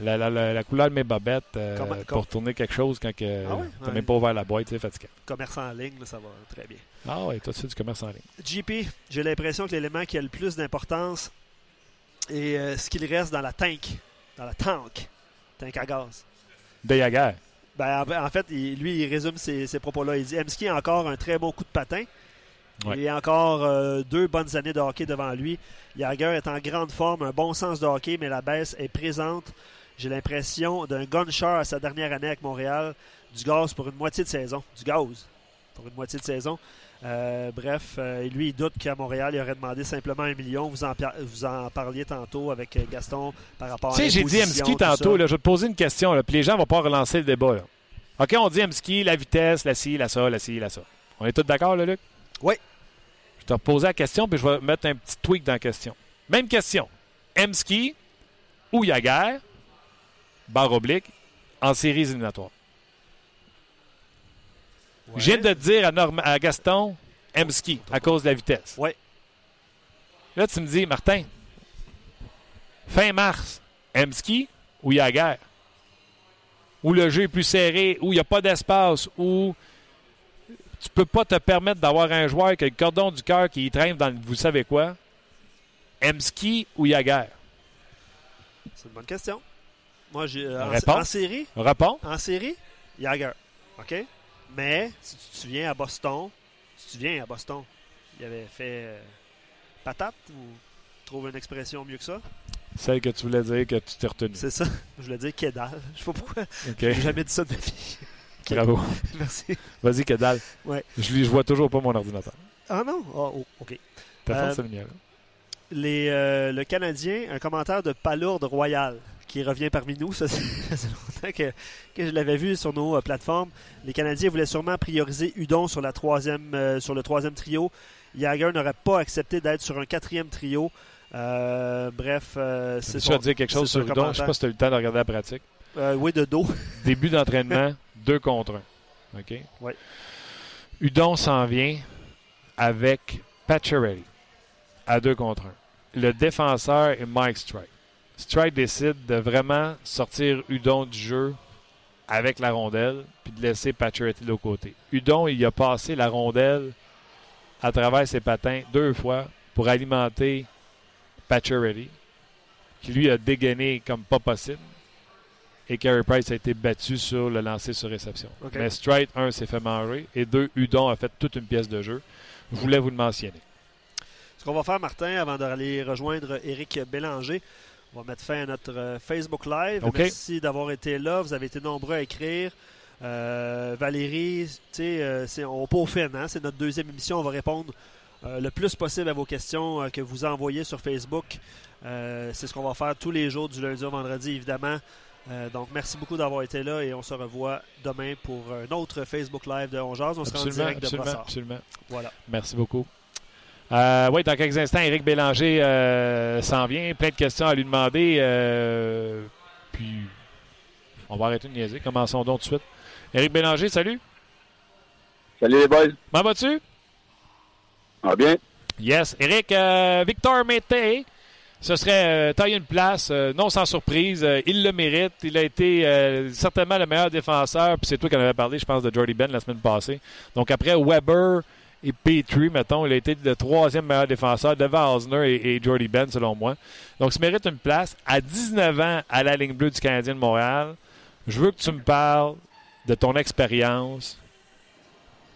la, la, la, couleur de mes bobettes pour retourner quelque chose quand que ah tu n'as même pas ouvert la boîte, c'est fatiguant. Commerce en ligne, ça va très bien. Ah oui, toi, tu fais du commerce en ligne. JP, j'ai l'impression que l'élément qui a le plus d'importance, et euh, ce qu'il reste dans la tank, dans la tank, tank à gaz. De Yager. Ben, en fait, lui, il résume ces, propos-là. Il dit Emski a encore un très bon coup de patin. Il a encore euh, deux bonnes années de hockey devant lui. Yager est en grande forme, un bon sens de hockey, mais la baisse est présente. J'ai l'impression d'un gunshot à sa dernière année avec Montréal. Du gaz pour une moitié de saison. Du gaz pour une moitié de saison. Euh, bref, euh, lui, il doute qu'à Montréal, il aurait demandé simplement un million. Vous en, vous en parliez tantôt avec Gaston par rapport à Tu sais, j'ai dit Mski tantôt. Là, je vais te poser une question. Là, puis les gens ne vont pas relancer le débat. OK, on dit Mski, la vitesse, la ci, la ça, la ci, la ça. On est tous d'accord, là, Luc? Oui. Te reposer la question, puis je vais mettre un petit tweak dans la question. Même question. Emski ou Yaguer, barre oblique, en séries éliminatoires. Je viens de te dire à, à Gaston, Emski, à cause de la vitesse. Oui. Là, tu me dis, Martin, fin mars, Emski ou Yaguer? Où le jeu est plus serré, où il n'y a pas d'espace, où tu peux pas te permettre d'avoir un joueur qui a le cordon du cœur qui traîne dans vous savez quoi? Emski ou Yaguer? C'est une bonne question. Moi, j'ai. Euh, en, série? Réponds. En série, Yaguer. OK? Mais, si tu te souviens à Boston, si tu viens à Boston, il avait fait euh, patate ou trouve une expression mieux que ça? Celle que tu voulais dire que tu t'es retenu. C'est ça. Je voulais dire Kedal. Je sais pas pourquoi. OK. J'ai jamais dit ça de ma vie. Bravo. Merci. Vas-y, que dalle. Ouais. Je, je vois toujours pas mon ordinateur. Ah non? Ah, oh, OK. T'as Euh, fait c'est le mien. Les, euh, le Canadien, un commentaire de Palourde Royal qui revient parmi nous. Ça, c'est- ça longtemps que, que je l'avais vu sur nos euh, plateformes. Les Canadiens voulaient sûrement prioriser Udon sur, la troisième, euh, sur le troisième trio. Jagger n'aurait pas accepté d'être sur un quatrième trio. Euh, bref, euh, c'est vas dire quelque chose sur Udon. Je sais pas si tu as eu le temps de regarder la pratique. Euh, oui, de dos. Début d'entraînement, deux contre un. OK? Udon s'en vient avec Pacioretty à deux contre un. Le défenseur est Mike Strike. Strike décide de vraiment sortir Udon du jeu avec la rondelle puis de laisser Pacioretty de l'autre côté. Udon, il a passé la rondelle à travers ses patins deux fois pour alimenter Pacioretty qui lui a dégainé comme pas possible et Carey Price a été battu sur le lancer sur réception. Mais Stride, un, s'est fait manger et deux, Udon a fait toute une pièce de jeu. Je voulais vous le mentionner. Ce qu'on va faire, Martin, avant d'aller rejoindre Éric Bélanger, on va mettre fin à notre euh, Facebook Live. Merci d'avoir été là. Vous avez été nombreux à écrire. Euh, Valérie, tu sais, euh, on peaufine, hein? c'est notre deuxième émission. On va répondre euh, le plus possible à vos questions euh, que vous envoyez sur Facebook. C'est ce qu'on va faire tous les jours, du lundi au vendredi, évidemment. Euh, donc, merci beaucoup d'avoir été là et on se revoit demain pour un autre Facebook Live de On Jase. On en Absolument, direct de absolument, Brossard. absolument. Voilà. Merci beaucoup. Euh, oui, dans quelques instants, Éric Bélanger euh, s'en vient. Plein de questions à lui demander. euh, puis, on va arrêter de niaiser. Commençons donc tout de suite. Éric Bélanger, salut. Salut les boys. Comment vas-tu? Va bien? Yes. Éric, euh, Victor Mété, ce serait euh, tailler une place, euh, non sans surprise. Euh, il le mérite. Il a été certainement le meilleur défenseur. Puis c'est toi qui en avais parlé, je pense, de Jordy Ben la semaine passée. Donc après Weber et Petrie, mettons, il a été le troisième meilleur défenseur devant Osner et, et Jordy Ben, selon moi. Donc il mérite une place. À 19 ans à la ligne bleue du Canadien de Montréal, je veux que tu me parles de ton expérience,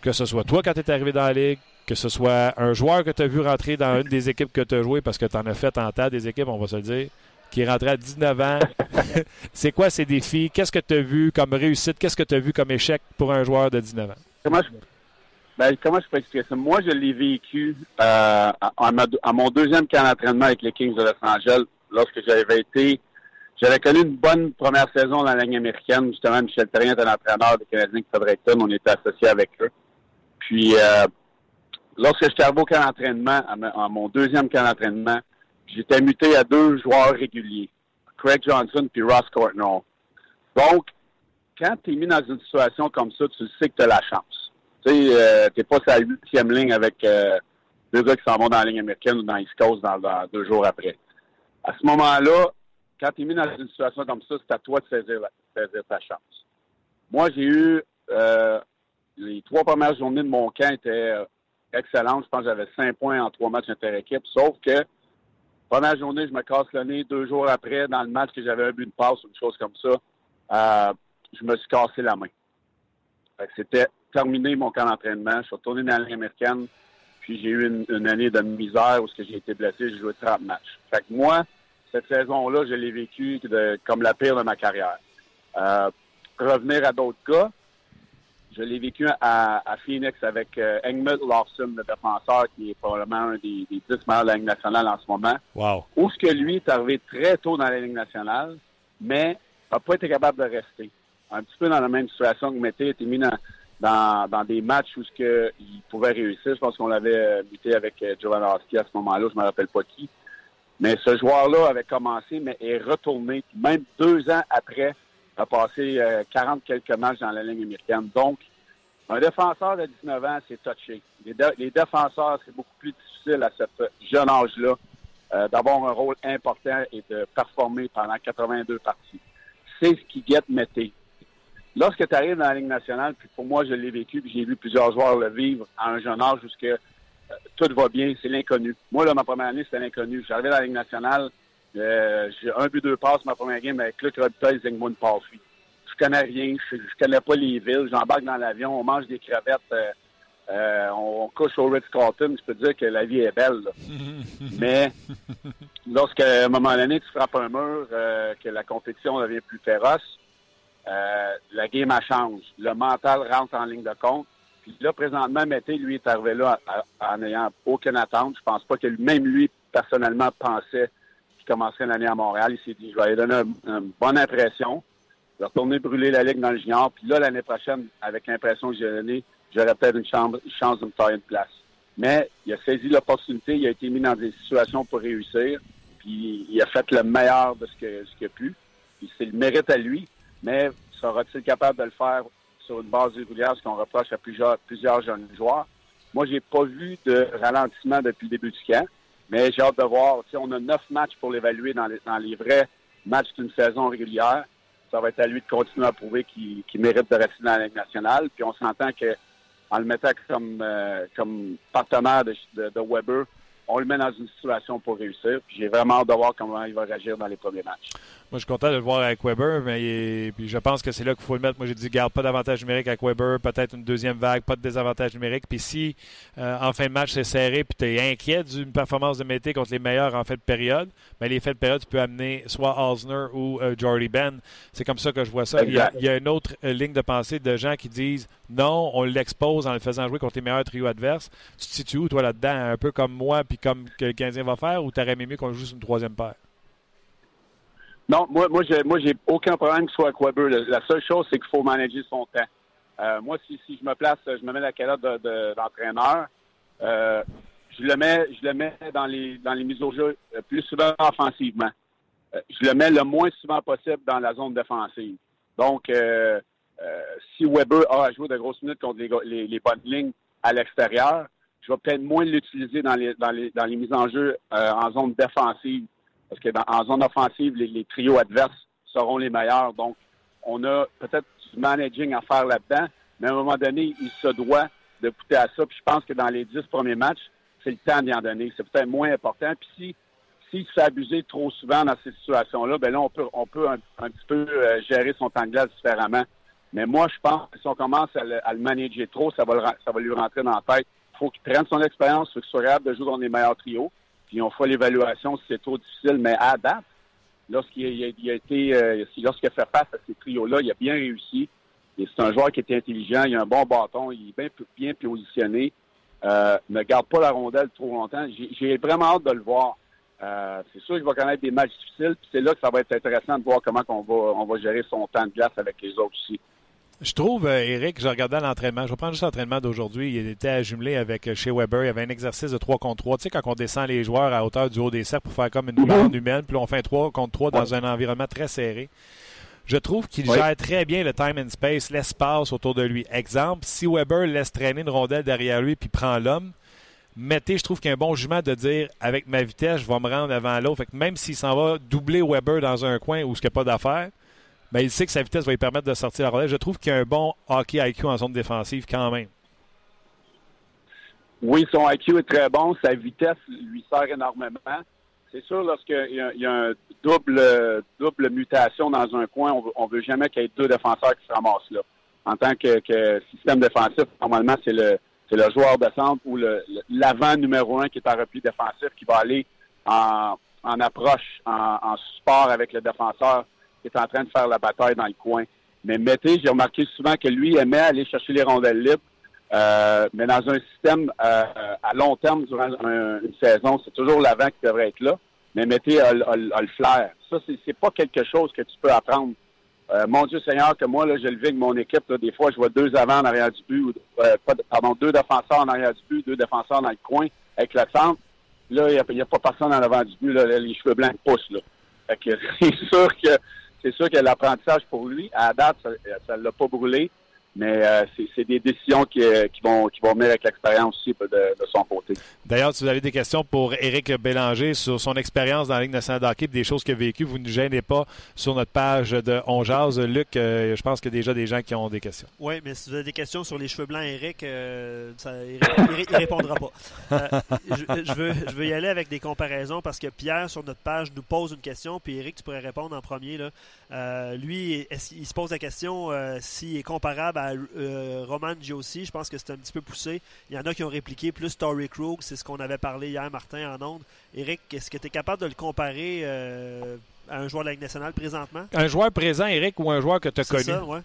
que ce soit toi quand tu es arrivé dans la ligue, que ce soit un joueur que tu as vu rentrer dans une des équipes que tu as joué, parce que tu en as fait en tas des équipes, on va se le dire, qui est rentré à 19 ans. c'est quoi ces défis? Qu'est-ce que tu as vu comme réussite? Qu'est-ce que tu as vu comme échec pour un joueur de 19 ans? Comment je, ben, comment je peux expliquer ça? Moi, je l'ai vécu euh, à, à ma- à mon deuxième camp d'entraînement avec les Kings de Los Angeles, lorsque j'avais été. J'avais connu une bonne première saison dans la ligne américaine. Justement, Michel Terrien était l'entraîneur des Canadiens de Fredericton. On était associés avec eux. Puis, euh, lorsque j'étais au camp d'entraînement, à, mon deuxième camp d'entraînement, j'étais muté à deux joueurs réguliers, Craig Johnson puis Ross Courtnall. Donc, quand tu es mis dans une situation comme ça, tu sais que tu as la chance. Tu sais, euh, t'es pas sur la huitième ligne avec euh, deux gars qui s'en vont dans la ligne américaine ou dans East Coast dans, deux jours après. À ce moment-là, quand tu es mis dans une situation comme ça, c'est à toi de saisir, saisir ta chance. Moi, j'ai eu euh, les trois premières journées de mon camp étaient excellentes. Je pense que j'avais cinq points en trois matchs inter-équipe. Sauf que première journée, je me casse le nez. Deux jours après, dans le match que j'avais un but de passe ou une chose comme ça, euh, je me suis cassé la main. C'était terminé mon camp d'entraînement. Je suis retourné dans la ligne américaine. Puis j'ai eu une, année de misère où j'ai été blessé. J'ai joué 30 matchs. Fait que moi, cette saison-là, je l'ai vécu de- comme la pire de ma carrière. Euh, revenir à d'autres cas, je l'ai vécu à, à Phoenix avec euh, Engmund Lawson, le défenseur, qui est probablement un des, des 10 meilleurs de la Ligue nationale en ce moment. Wow. Où ce que lui est arrivé très tôt dans la Ligue nationale, mais n'a pas été capable de rester. Un petit peu dans la même situation que Mété était mis dans, dans, dans des matchs où ce que il pouvait réussir. Je pense qu'on l'avait euh, muté avec euh, Jovanovski à ce moment-là, je me rappelle pas qui. Mais ce joueur-là avait commencé, mais est retourné. Même deux ans après, a passé euh, 40 quelques matchs dans la ligne américaine. Donc, un défenseur de 19 ans, c'est touché. Les, dé- les défenseurs, c'est beaucoup plus difficile à ce jeune âge-là euh, d'avoir un rôle important et de performer pendant 82 parties. C'est ce qui guette Mété. Lorsque tu arrives dans la Ligue nationale, puis pour moi, je l'ai vécu, puis j'ai vu plusieurs joueurs le vivre à un jeune âge jusque euh, tout va bien, c'est l'inconnu. Moi, là, ma première année, c'était l'inconnu. J'arrivais dans la Ligue nationale, euh, j'ai un but, deux passes ma première game avec Luc Robitaille, Zygmunt Palfy. Je connais rien, je, je connais pas les villes, j'embarque dans l'avion, on mange des crevettes euh, euh, on, couche au Ritz-Carlton, je peux dire que la vie est belle. Mais lorsqu'à un moment donné, tu frappes un mur, euh, que la compétition devient plus féroce, euh, la game a change. Le mental rentre en ligne de compte. Puis là, présentement, Mété, lui, est arrivé là en n'ayant aucune attente. Je pense pas que même lui, personnellement, pensait qu'il commencerait l'année à Montréal. Il s'est dit, je vais lui donner une, bonne impression. Je vais retourner brûler la ligue dans le junior. Puis là, l'année prochaine, avec l'impression que j'ai donnée, j'aurais peut-être une, chance de me faire une place. Mais il a saisi l'opportunité, il a été mis dans des situations pour réussir, puis il a fait le meilleur de ce qu'il a pu. C'est le mérite à lui, mais sera-t-il capable de le faire sur une base régulière, ce qu'on reproche à plusieurs, plusieurs jeunes joueurs? Moi, j'ai pas vu de ralentissement depuis le début du camp, mais j'ai hâte de voir. Si on a neuf matchs pour l'évaluer dans les, vrais matchs d'une saison régulière. Ça va être à lui de continuer à prouver qu'il mérite de rester dans la Ligue nationale. Puis on s'entend que en le mettant comme, euh, comme partenaire de, de, Weber, on le met dans une situation pour réussir. J'ai vraiment hâte de voir comment il va réagir dans les premiers matchs. Moi, je suis content de le voir avec Weber, mais puis je pense que c'est là qu'il faut le mettre. Moi, j'ai dit, garde pas d'avantage numérique avec Weber, peut-être une deuxième vague, pas de désavantage numérique. Puis si euh, en fin de match c'est serré, puis tu es inquiet d'une performance de Mété contre les meilleurs en fin de période, mais ben, les faits de période, tu peux amener soit Osner ou euh, Jordy Ben. C'est comme ça que je vois ça. Il y, a, une autre euh, ligne de pensée de gens qui disent non, on l'expose en le faisant jouer contre les meilleurs trios adverses. Tu te situes où, toi, là-dedans, un peu comme moi, puis comme que le Canadien va faire, ou t'aurais aimé mieux qu'on joue sur une troisième paire? Non, moi, moi, j'ai, moi, j'ai aucun problème que soit avec Weber. La seule chose, c'est qu'il faut manager son temps. Euh, moi, si, si je me place, je me mets la calotte de, d'entraîneur, euh, je le mets, je le mets dans les, dans les mises au jeu euh, plus souvent offensivement. je le mets le moins souvent possible dans la zone défensive. Donc, si Weber a à jouer de grosses minutes contre les, les, bonnes lignes à l'extérieur, je vais peut-être moins l'utiliser dans les, dans les, dans les mises en jeu en zone défensive parce que en zone offensive, les, trios adverses seront les meilleurs. Donc, on a peut-être du managing à faire là-dedans, mais à un moment donné, il se doit de goûter à ça. Puis je pense que dans les dix premiers matchs, c'est le temps d'y en donner. C'est peut-être moins important. Puis si s'il se fait abuser trop souvent dans ces situations-là, ben là, on peut, on peut un, petit peu euh, gérer son temps de glace différemment. Mais moi, je pense que si on commence à le, manager trop, ça va, ça va lui rentrer dans la tête. Il faut qu'il prenne son expérience, qu'il soit capable de jouer dans les meilleurs trios puis on fera l'évaluation si c'est trop difficile. Mais à date, lorsqu'il a, été, euh, lorsqu'il a fait face à ces trios-là, il a bien réussi. Et c'est un joueur qui est intelligent, il a un bon bâton, il est bien, positionné. Euh, ne garde pas la rondelle trop longtemps. J'ai vraiment hâte de le voir. Euh, c'est sûr qu'il va connaître des matchs difficiles, puis c'est là que ça va être intéressant de voir comment va, on va gérer son temps de glace avec les autres aussi. Je trouve, euh, Eric, je regardais l'entraînement. Je vais prendre juste l'entraînement d'aujourd'hui. Il était à jumeler avec euh, chez Weber. Il y avait un exercice de 3 contre 3. Tu sais, quand on descend les joueurs à hauteur du haut des cercles pour faire comme une mhm. bande humaine, puis on fait 3 contre 3 dans un environnement très serré. Je trouve qu'il gère très bien le time and space, l'espace autour de lui. Exemple, si Weber laisse traîner une rondelle derrière lui puis prend l'homme, mettez, je trouve qu'il y a un bon jugement de dire avec ma vitesse, je vais me rendre avant l'autre. même s'il s'en va doubler Weber dans un coin où ce qu'il n'y a pas d'affaires, ben, il sait que sa vitesse va lui permettre de sortir la relève. Je trouve qu'il y a un bon hockey IQ en zone défensive quand même. Oui, son IQ est très bon. Sa vitesse lui sert énormément. C'est sûr, lorsqu'il y, a un double, double mutation dans un coin, on veut, veut jamais qu'il y ait deux défenseurs qui se ramassent là. En tant que, système défensif, normalement, c'est le, le joueur de centre ou l'avant numéro un qui est en repli défensif qui va aller en, approche, en support avec le défenseur qui est en train de faire la bataille dans le coin. Mais Mété, j'ai remarqué souvent que lui aimait aller chercher les rondelles libres. Euh, mais dans un système euh, à long terme, durant une saison, c'est toujours l'avant qui devrait être là. Mais Mété a, le flair. Ça, c'est pas quelque chose que tu peux apprendre. Euh, mon Dieu Seigneur, que moi, là, je le vis avec mon équipe. des fois, je vois deux avant en arrière du but, ou, pardon, deux défenseurs en arrière du but, deux défenseurs dans le coin avec le centre. Là, il n'y a, pas personne en avant du but. Là, les cheveux blancs poussent. Là. Fait que c'est sûr que c'est sûr que l'apprentissage pour lui, à date, ça ne l'a pas brûlé. Mais euh, c'est des décisions qui, euh, qui, vont, qui vont venir avec l'expérience aussi de, de, son côté. D'ailleurs, si vous avez des questions pour Éric Bélanger sur son expérience dans la Ligue nationale d'hockey des choses qu'il a vécues, vous ne gênez pas sur notre page de On Jazz. Luc, euh, je pense qu'il y a déjà des gens qui ont des questions. Oui, mais si vous avez des questions sur les cheveux blancs, Éric, ça, il, répondra pas. Je, veux, je veux y aller avec des comparaisons parce que Pierre, sur notre page, nous pose une question, puis Éric, tu pourrais répondre en premier. Là. lui, il se pose la question s'il est comparable à euh, Roman Josie. Je pense que c'était un petit peu poussé. Il y en a qui ont répliqué plus Tory Krug. C'est ce qu'on avait parlé hier, Martin, en ondes. Eric, est-ce que tu es capable de le comparer euh, à un joueur de la Ligue nationale présentement? Un joueur présent, Eric, ou un joueur que tu as connu? Ça, ouais.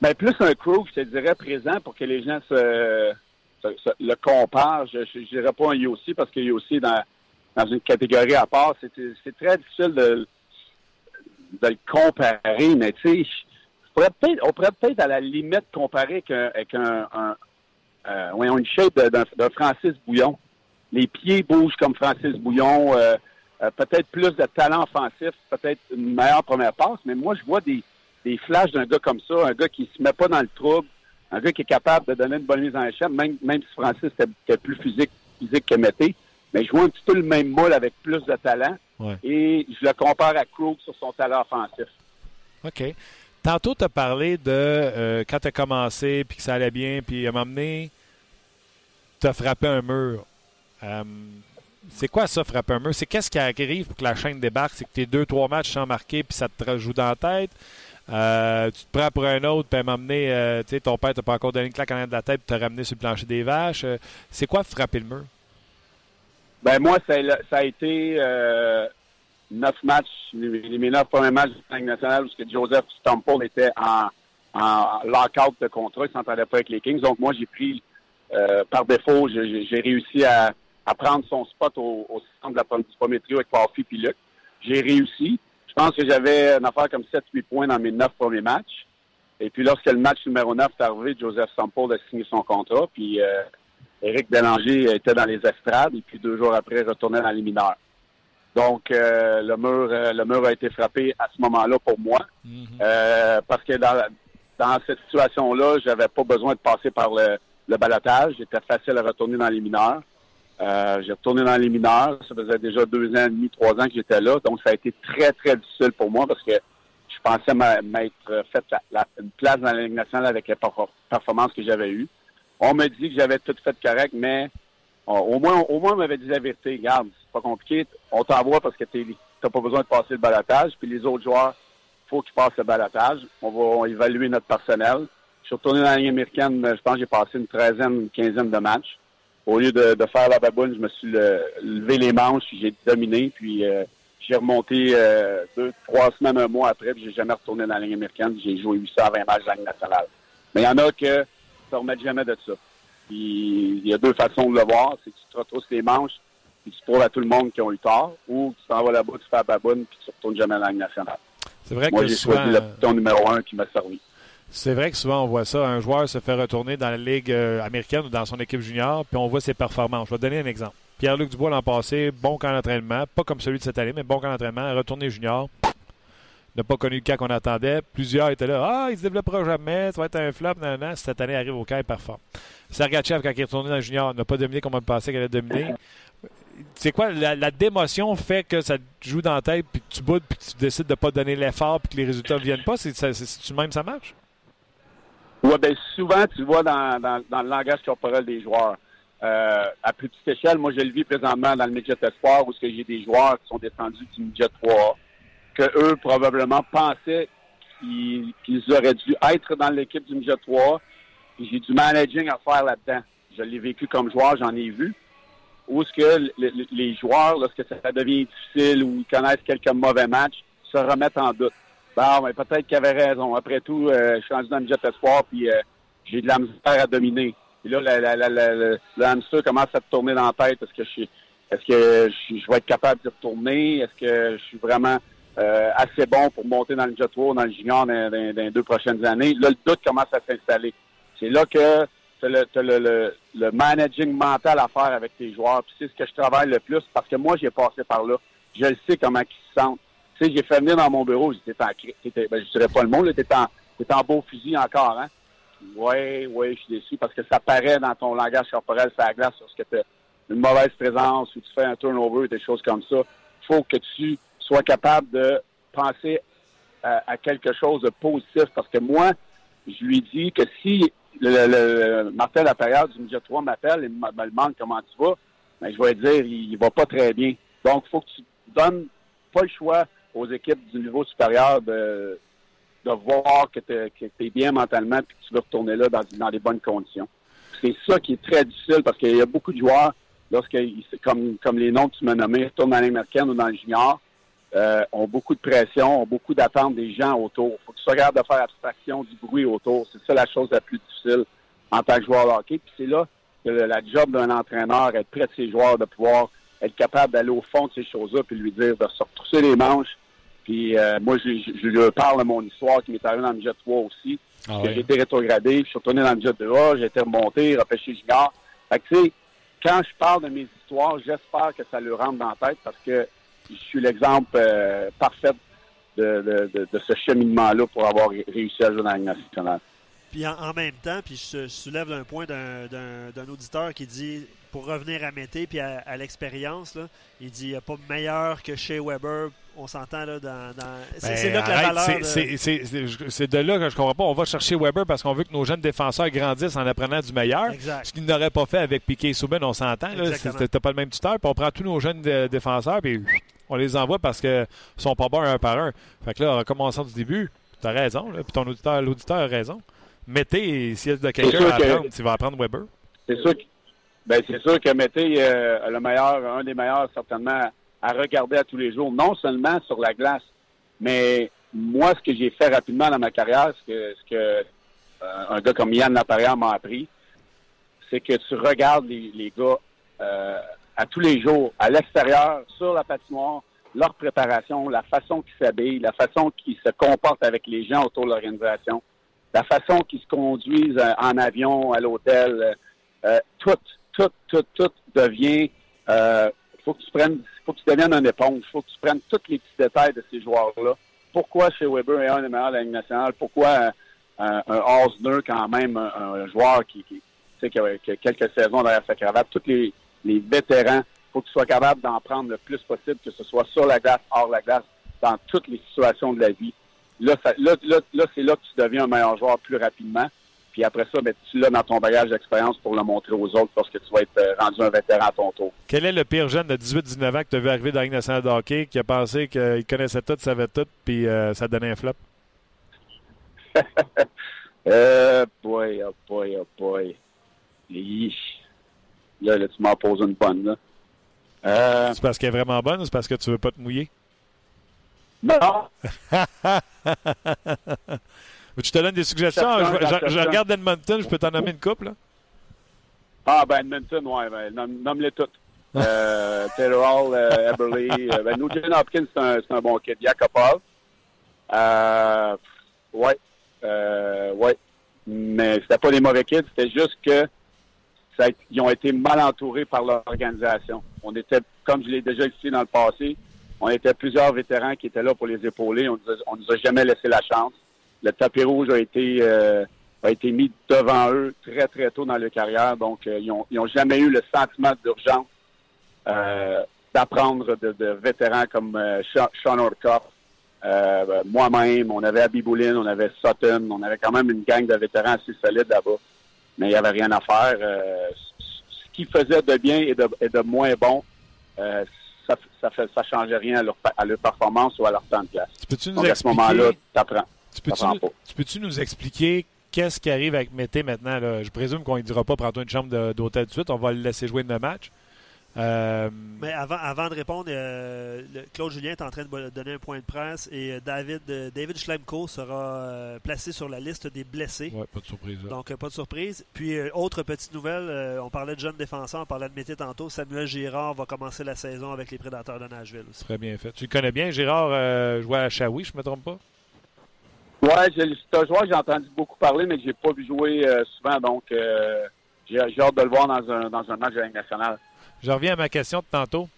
Ben, plus un Krug, je te dirais présent pour que les gens se, le comparent. Je ne dirais pas un Yossi parce que Yossi est dans, dans une catégorie à part. C'est très difficile de de le comparer, mais tu sais, on pourrait peut-être à la limite comparer avec un, un, euh, une shape d'un Francis Bouillon. Les pieds bougent comme Francis Bouillon, euh, euh, peut-être plus de talent offensif, peut-être une meilleure première passe, mais moi je vois des, des flashs d'un gars comme ça, un gars qui se met pas dans le trouble, un gars qui est capable de donner une bonne mise en échec, même, même si Francis était, plus physique, physique que Mété. Mais je vois un petit peu le même moule avec plus de talent. Et je le compare à Krug sur son talent offensif. OK. Tantôt, tu as parlé de euh, quand tu as commencé, puis que ça allait bien, puis à un moment tu as frappé un mur. Euh, c'est quoi ça, frapper un mur? C'est qu'est-ce qui arrive pour que la chaîne débarque? C'est que tes deux, trois matchs sans marquer, puis ça te rajoute dans la tête. Euh, tu te prends pour un autre, puis à un moment donné, ton père t'a pas encore donné une claque en de la tête, puis t'as ramené sur le plancher des vaches. c'est quoi frapper le mur? Ben moi, ça, a été euh, neuf matchs, mes neuf premiers matchs de la nationale où Joseph Stumple était en, en lockout de contrat, il s'entendait pas avec les Kings. Donc moi, j'ai pris euh, par défaut, j'ai réussi à, prendre son spot au, centre de la, du premier trio avec Parfy et. J'ai réussi. Je pense que j'avais une affaire comme 7-8 points dans mes neuf premiers matchs. Et puis lorsque le match numéro 9 est arrivé, Joseph Stumple a signé son contrat. Puis euh, Éric Bélanger était dans les estrades et puis deux jours après retournait dans les mineurs. Donc euh, le mur euh, le mur a été frappé à ce moment-là pour moi mhm. euh, parce que dans, dans cette situation-là, j'avais pas besoin de passer par le, le balotage. C'était facile à retourner dans les mineurs. j'ai retourné dans les mineurs. Ça faisait déjà deux ans et demi, trois ans que j'étais là. Donc, ça a été très, très difficile pour moi parce que je pensais m'être fait une place dans la Ligue nationale avec les performances que j'avais eues. On me dit que j'avais tout fait correct, mais au moins, au moins, on m'avait dit la vérité. Regarde, pas compliqué. On t'envoie parce que tu n'as pas besoin de passer le balotage. Puis les autres joueurs, faut qu'ils passent le balotage. On va évaluer notre personnel. Je suis retourné dans la ligne américaine. Je pense que j'ai passé une treizaine, une quinzaine de matchs. Au lieu de, faire la baboune, je me suis levé les manches, j'ai dominé, puis euh, j'ai remonté euh, deux, trois semaines, un mois après, puis j'ai jamais retourné dans la ligne américaine. J'ai joué 820 matchs dans la ligne nationale. Mais il y en a que ne remettre jamais de ça. il y a deux façons de le voir. C'est que tu te retrousses les manches et tu prouves à tout le monde qui ont eu tort, ou tu t'en vas là-bas, tu fais la baboune puis tu ne retournes jamais à la Ligue nationale. C'est vrai Moi, j'ai choisi le piton numéro un qui m'a servi. C'est vrai que souvent on voit ça. Un joueur se fait retourner dans la Ligue euh, américaine ou dans son équipe junior, puis on voit ses performances. Je vais donner un exemple. Pierre-Luc Dubois l'an passé, bon camp d'entraînement, pas comme celui de cette année, mais bon camp d'entraînement, retourné junior, n'a pas connu le cas qu'on attendait. Plusieurs étaient là. Ah, il se développera jamais, ça va être un flop. Non, non. Cette année, arrive au cas, parfait. Sergachev, quand il est retourné dans le junior, n'a pas dominé comme on pensait qu'il allait dominer. C'est quoi, la, démotion fait que ça te joue dans la tête, puis tu boudes, puis tu décides de ne pas donner l'effort, puis que les résultats ne viennent pas? C'est-tu même ça marche? Oui, bien souvent, tu vois dans, dans, le langage corporel des joueurs. Euh, à plus petite échelle, moi, je le vis présentement dans le midget espoir où j'ai des joueurs qui sont descendus du midget 3 que eux probablement pensaient qu'ils auraient dû être dans l'équipe du midget 3. J'ai du managing à faire là-dedans. Je l'ai vécu comme joueur, j'en ai vu. Où est-ce que les joueurs, lorsque ça devient difficile ou ils connaissent quelques mauvais matchs, se remettent en doute. Bon, mais peut-être qu'ils avaient raison. Après tout, euh, je suis rendu dans le midget espoir, puis euh, j'ai de la misère à dominer. Et là, le hamster commence à te tourner dans la tête. Est-ce que je est-ce que je, vais être capable de retourner? Est-ce que je suis vraiment euh, assez bon pour monter dans le jet tour, dans le junior dans, les deux prochaines années? Là, le doute commence à s'installer. C'est là que tu as, le, le, managing mental à faire avec tes joueurs. c'est ce que je travaille le plus parce que moi, j'ai passé par là. Je le sais comment ils se sentent. Tu sais, j'ai fait venir dans mon bureau, j'étais en ben, je dirais pas le mot, t'étais en, en beau fusil encore, hein? Oui, oui, je suis déçu parce que ça paraît dans ton langage corporel sur la glace lorsque tu as une mauvaise présence ou tu fais un turnover, des choses comme ça. Il faut que tu soit capable de penser à, quelque chose de positif. Parce que moi, je lui dis que si le, le, Martin Lapierre du Midget 3 m'appelle et me, demande comment tu vas, ben, je vais dire il, va pas très bien. Donc, il faut que tu donnes pas le choix aux équipes du niveau supérieur de, de voir que tu es, bien mentalement et que tu veux retourner là dans, dans des bonnes conditions. C'est ça qui est très difficile parce qu'il y a beaucoup de joueurs, lorsque, comme, comme les noms que tu m'as nommés, retournent dans l'américaine ou dans le junior, euh, ont beaucoup de pression, ont beaucoup d'attentes des gens autour. Il faut que tu regardes de faire abstraction du bruit autour. C'est ça la chose la plus difficile en tant que joueur de hockey. Puis c'est là que la job d'un entraîneur, être près de ses joueurs, de pouvoir être capable d'aller au fond de ces choses-là, puis lui dire de se retrousser les manches. Puis euh, moi, je, je, lui parle de mon histoire qui m'est arrivée dans le jet 3 aussi. Ah J'ai été rétrogradé, je suis retourné dans le jet 2A, j'ai été remonté, repêché junior. Fait que tu sais, quand je parle de mes histoires, j'espère que ça lui rentre dans la tête parce que je suis l'exemple euh, parfait de, ce cheminement-là pour avoir réussi à jouer dans la nationale. Puis en, même temps, puis je, soulève un point d'un auditeur qui dit, pour revenir à Mété puis à, l'expérience, il dit il n'y a pas meilleur que chez Weber. On s'entend là dans. c'est ben, là que la valeur. C'est de là que je comprends pas. On va chercher Weber parce qu'on veut que nos jeunes défenseurs grandissent en apprenant du meilleur. Ce qu'ils n'auraient pas fait avec Piquet Souben, on s'entend. C'était pas le même tuteur. Puis on prend tous nos jeunes défenseurs puis on les envoie parce qu'ils sont pas bons un par un. Fait que là, en recommençant du début, tu as raison. Là, puis ton auditeur, l'auditeur a raison. Mettez, s'il y a de quelqu'un à apprendre, tu vas apprendre Weber. C'est sûr, que, ben, c'est sûr que Mettez euh, le meilleur, un des meilleurs certainement à regarder à tous les jours, non seulement sur la glace, mais moi, ce que j'ai fait rapidement dans ma carrière, ce que, ce que euh, un gars comme Yann Laparrière m'a appris, c'est que tu regardes les, gars euh, à tous les jours, à l'extérieur, sur la patinoire, leur préparation, la façon qu'ils s'habillent, la façon qu'ils se comportent avec les gens autour de l'organisation, la façon qu'ils se conduisent euh, en avion, à l'hôtel, tout, tout, tout, tout devient. Faut que tu prennes, faut que tu deviennes un éponge. Faut que tu prennes tous les petits détails de ces joueurs-là. Pourquoi chez Weber est un des meilleurs de la Ligue nationale? Pourquoi un, un quand même, un, joueur qui, qui, qui, a, qui, a, quelques saisons derrière sa cravate, tous les, les vétérans, faut que tu sois capable d'en prendre le plus possible, que ce soit sur la glace, hors la glace, dans toutes les situations de la vie. Là, là, là, c'est là que tu deviens un meilleur joueur plus rapidement. Puis après ça, ben, tu l'as dans ton bagage d'expérience pour le montrer aux autres lorsque tu vas être euh, rendu un vétéran à ton tour. Quel est le pire jeune de 18-19 ans que tu as vu arriver dans la nationale de hockey qui a pensé qu'il connaissait tout, savait tout, puis euh, ça donnait un flop? euh, boy, oh boy, oh boy. Là, là tu m'as posé une bonne. Là. Euh... C'est parce qu'elle est vraiment bonne ou c'est parce que tu veux pas te mouiller? Non. tu te donnes des suggestions? Je, regarde Edmonton, je peux t'en nommer une couple. Là. Ah, ben Edmonton, ouais, ben, nomme-les toutes. euh, Taylor Hall, euh, Eberly. Euh, ben, Nugent Hopkins, c'est un, un, bon kid. Yakupov. Euh, ouais. Euh, ouais. Mais c'était pas des mauvais kids, c'était juste que ils ont été mal entourés par l'organisation. On était, comme je l'ai déjà expliqué dans le passé, on était plusieurs vétérans qui étaient là pour les épauler. On ne nous a jamais laissé la chance. Le tapis rouge a été euh, a été mis devant eux très très tôt dans leur carrière. Donc euh, ils, ont, ont jamais eu le sentiment d'urgence euh, d'apprendre de, vétérans comme Sean Orkoff. Moi-même, on avait Abby Boulin, on avait Sutton, on avait quand même une gang de vétérans assez solides là-bas mais il n'y avait rien à faire. Euh, ce qui faisait de bien et de, et de moins bon, euh, ça ça, fait, ça changeait rien à leur, à leur, performance ou à leur temps de. Peux-tu nous Donc, à ce moment-là, tu apprends. Tu peux-tu nous, expliquer qu'est-ce qui arrive avec Mété maintenant? Là? Je présume qu'on ne dira pas prends-toi une chambre d'hôtel tout de suite, on va le laisser jouer de match. Euh, Mais avant, avant de répondre, euh, Claude Julien est en train de donner un point de presse et euh, David, David Schlemko sera placé sur la liste des blessés. Ouais, pas de surprise. Donc, pas de surprise. Puis, autre petite nouvelle, on parlait de jeunes défenseurs, on parlait de Mété tantôt. Samuel Girard va commencer la saison avec les Prédateurs de Nashville. Très bien fait. Tu le connais bien, Girard jouait à Shawi, je ne me trompe pas? Ouais, c'est un joueur j'ai entendu beaucoup parler, mais que j'ai pas vu jouer souvent. Donc, j'ai hâte de le voir dans un, dans un match de la Ligue nationale. Je reviens à ma question de tantôt.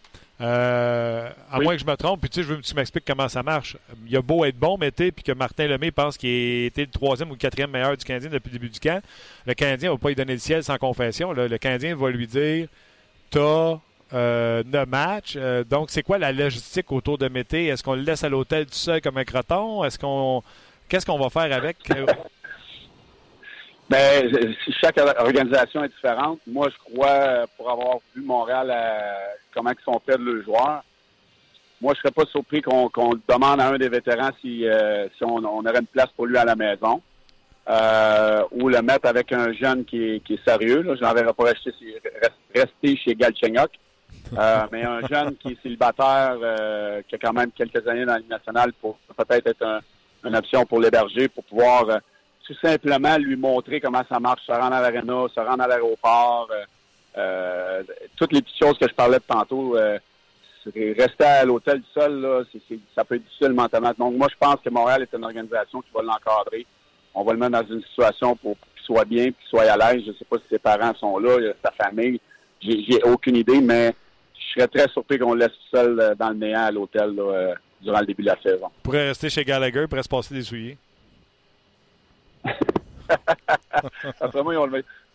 Euh, à moins que je me trompe, puis tu sais, je veux que tu m'expliques comment ça marche. Il y a beau être bon, mais puis que Martin Lemay pense qu'il était le troisième ou le quatrième meilleur du Canadien depuis le début du camp. Le Canadien ne va pas lui donner le ciel sans confession. Le Canadien va lui dire T'as euh, neuf matchs. Euh, donc, c'est quoi la logistique autour de Mété? Est-ce qu'on le laisse à l'hôtel tout seul comme un croton? Est-ce qu'on. Qu'est-ce qu'on va faire avec? Ben, chaque organisation est différente. Moi, je crois, pour avoir vu Montréal, comment ils sont faits de leurs joueurs, moi, je serais pas surpris qu'on demande à un des vétérans si, euh, on, aurait une place pour lui à la maison. Euh, ou le mettre avec un jeune qui est, sérieux. Là. Je l'enverrai pas rester, rester chez Galchenyuk. Euh, mais un jeune qui est célibataire, euh, qui a quand même quelques années dans la nationale, pour peut-être être une option pour l'héberger, pour pouvoir euh, tout simplement lui montrer comment ça marche, se rendre à l'aréna, se rendre à l'aéroport, toutes les petites choses que je parlais de tantôt. rester à l'hôtel sol, là, ça peut être difficile mentalement. Donc moi, je pense que Montréal est une organisation qui va l'encadrer. On va le mettre dans une situation pour qu'il soit bien, qu'il soit à l'aise. Je ne sais pas si ses parents sont là, sa famille. J'ai aucune idée, mais je serais très surpris qu'on le laisse seul euh, dans le néant à l'hôtel euh, durant le début de la saison. Pourrait rester chez Gallagher, il pourrait se passer des souliers. Après moi,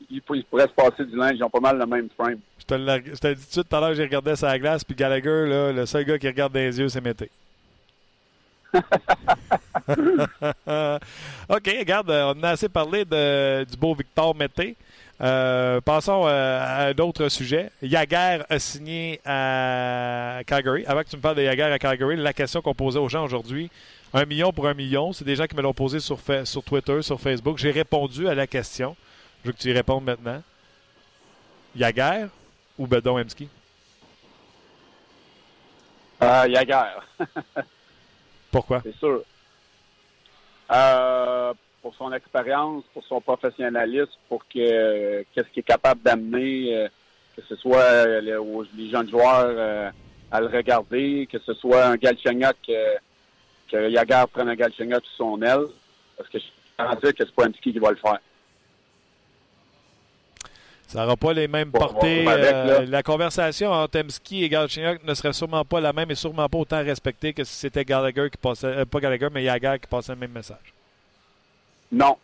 il, pourrait se passer du linge. Ils ont pas mal le même frame. Je te l'ai dit tout de suite tout à l'heure, j'ai regardé sa glace, puis Gallagher, là, le seul gars qui regarde dans les yeux, c'est Mété. OK, regarde, on a assez parlé de, du beau Victor Mété. Euh, passons euh, à d'autres sujets. Yaguer a signé à Calgary. Avant que tu me parles de Yaguer à Calgary, la question qu'on posait aux gens aujourd'hui, un million pour un million, c'est des gens qui me l'ont posé sur, sur Twitter, sur Facebook. J'ai répondu à la question. Je veux que tu y répondes maintenant. Yaguer ou Bedon Emski? Euh, Pourquoi? C'est sûr. Euh, pour son expérience, pour son professionnalisme, pour que qu'est-ce qu'il est capable d'amener, euh, que ce soit euh, les, jeunes joueurs euh, à le regarder, que ce soit un Galchenyuk, que Yagar prenne un Galchenyuk sous son aile, parce que je suis dire que c'est pas un qui va le faire. Ça n'aura pas les mêmes portées. la conversation entre Emski et Galchenyuk ne serait sûrement pas la même et sûrement pas autant respectée que si c'était Gallagher qui passait, pas Gallagher, mais Yagar qui passait le même message. Non.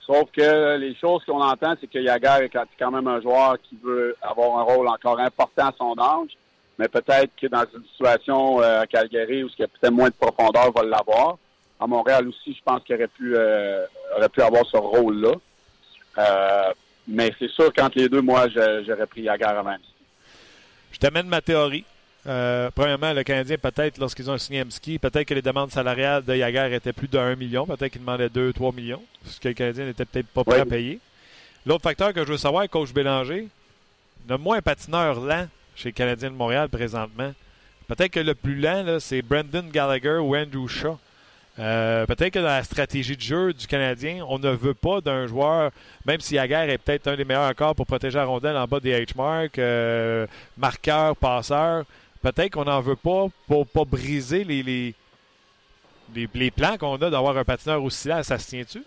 Sauf que les choses qu'on entend, c'est que Yagar est quand même un joueur qui veut avoir un rôle encore important à son âge, mais peut-être que dans une situation euh, à Calgary où il y a peut-être moins de profondeur, va l'avoir. À Montréal aussi, je pense qu'il aurait pu euh, aurait pu avoir ce rôle-là. Euh, mais c'est sûr qu'entre les deux, moi, j'aurais pris Yagar même. Je t'amène ma théorie. Euh, premièrement, le Canadien, peut-être, lorsqu'ils ont signé Emski, peut-être que les demandes salariales de Yager étaient plus de 1 million. Peut-être qu'ils demandaient 2-3 millions, ce que le Canadien n'était peut-être pas prêt à payer. L'autre facteur que je veux savoir, coach Bélanger, nomme-moi un patineur lent chez le Canadien de Montréal présentement. Peut-être que le plus lent, c'est Brendan Gallagher ou Andrew Shaw. Euh, peut-être que dans la stratégie de jeu du Canadien, on ne veut pas d'un joueur, même si Yager est peut-être un des meilleurs encore pour protéger la rondelle en bas des H-marks, euh, marqueur, passeur, peut-être qu'on n'en veut pas pour pas briser les, les, les, plans qu'on a d'avoir un patineur aussi là. Ça se tient-tu?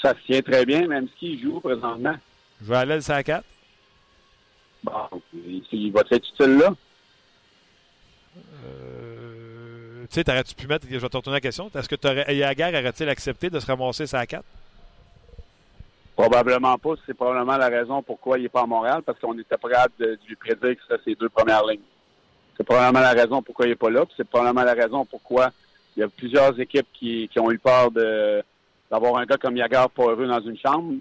Ça se tient très bien, même s'il joue présentement. Je vais aller le 4. Bon, il va être utile là. Euh, tu sais, t'aurais-tu pu mettre, je vais te retourner la question, est-ce que Yagar aurait-il accepté de se ramasser à 4? Probablement pas. C'est probablement la raison pourquoi il n'est pas à Montréal, parce qu'on était prêt de, lui prédire que ce serait ses deux premières lignes. C'est probablement la raison pourquoi il n'est pas là. C'est probablement la raison pourquoi il y a plusieurs équipes qui, ont eu peur d'avoir un gars comme Yagar pas heureux dans une chambre.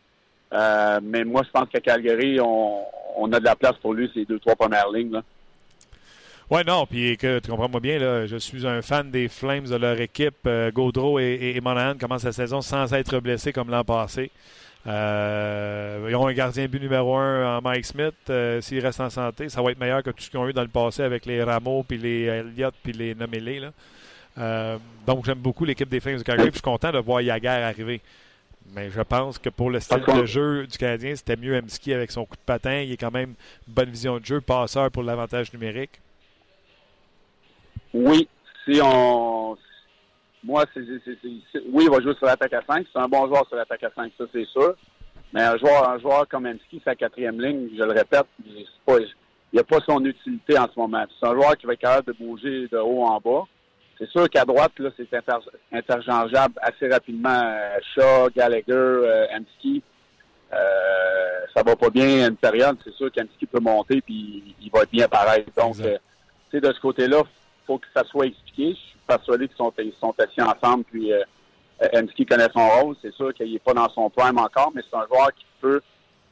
Euh, mais moi, je pense qu'à Calgary, on, a de la place pour lui, ces deux, trois premières lignes. Là. Ouais, non, puis tu comprends-moi bien, là, je suis un fan des Flames, de leur équipe. Euh, Gaudreau et, et Monahan commencent la saison sans être blessés comme l'an passé. Euh, ils ont un gardien but numéro un en Mike Smith. Euh, s'il reste en santé, ça va être meilleur que tout ce qu'ils ont eu dans le passé avec les Rameaux, puis les Elliott, puis les Nommélés. Euh, donc, j'aime beaucoup l'équipe des Flames de Calgary. Puis je suis content de voir Yager arriver. Mais je pense que pour le style de jeu du Canadien, c'était mieux Emski avec son coup de patin. Il est quand même bonne vision de jeu, passeur pour l'avantage numérique. Oui, si on moi, c'est, oui, il va jouer sur l'attaque à 5. C'est un bon joueur sur l'attaque à 5, ça, c'est sûr. Mais un joueur, un joueur comme Enski, sa quatrième ligne, je le répète, il n'a pas son utilité en ce moment. C'est un joueur qui va être capable de bouger de haut en bas. C'est sûr qu'à droite, là, c'est interchangeable assez rapidement. Shaw, Gallagher, euh, Euh, ça va pas bien à une période. C'est sûr qu'Amski peut monter puis il va être bien pareil. Donc, euh, de ce côté-là, faut que ça soit expliqué persuadé qu'ils sont, ils sont assis ensemble. Puis euh, connaît son rôle. C'est sûr qu'il n'est pas dans son prime encore, mais c'est un joueur qui peut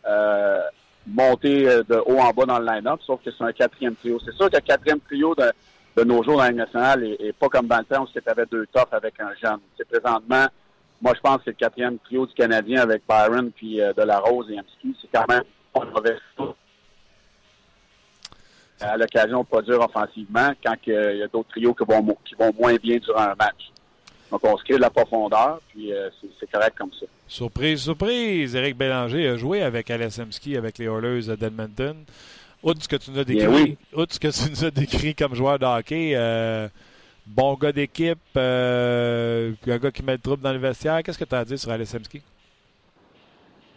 euh, monter euh, de haut en bas dans le line-up, sauf que c'est un quatrième trio. C'est sûr que le quatrième trio de nos jours dans la nationale et, pas comme dans le temps où avais deux tops avec un jeune. C'est présentement, moi je pense que c'est le quatrième trio du Canadien avec Byron puis euh, De La Rose et Amski. C'est quand même pas une mauvaise à l'occasion de produire offensivement quand il y a d'autres trios qui vont, qui vont moins bien durant un match. Donc, on se crée de la profondeur, puis euh, c'est correct comme ça. Surprise, surprise! Éric Bélanger a joué avec Alessemski, avec les Oilers d'Edmonton. Outre ce que tu nous as décrit, outre ce que tu nous as décrit comme joueur de hockey, euh, bon gars d'équipe, euh, un gars qui met le trouble dans le vestiaire, qu'est-ce que tu as à dire sur Alessemski?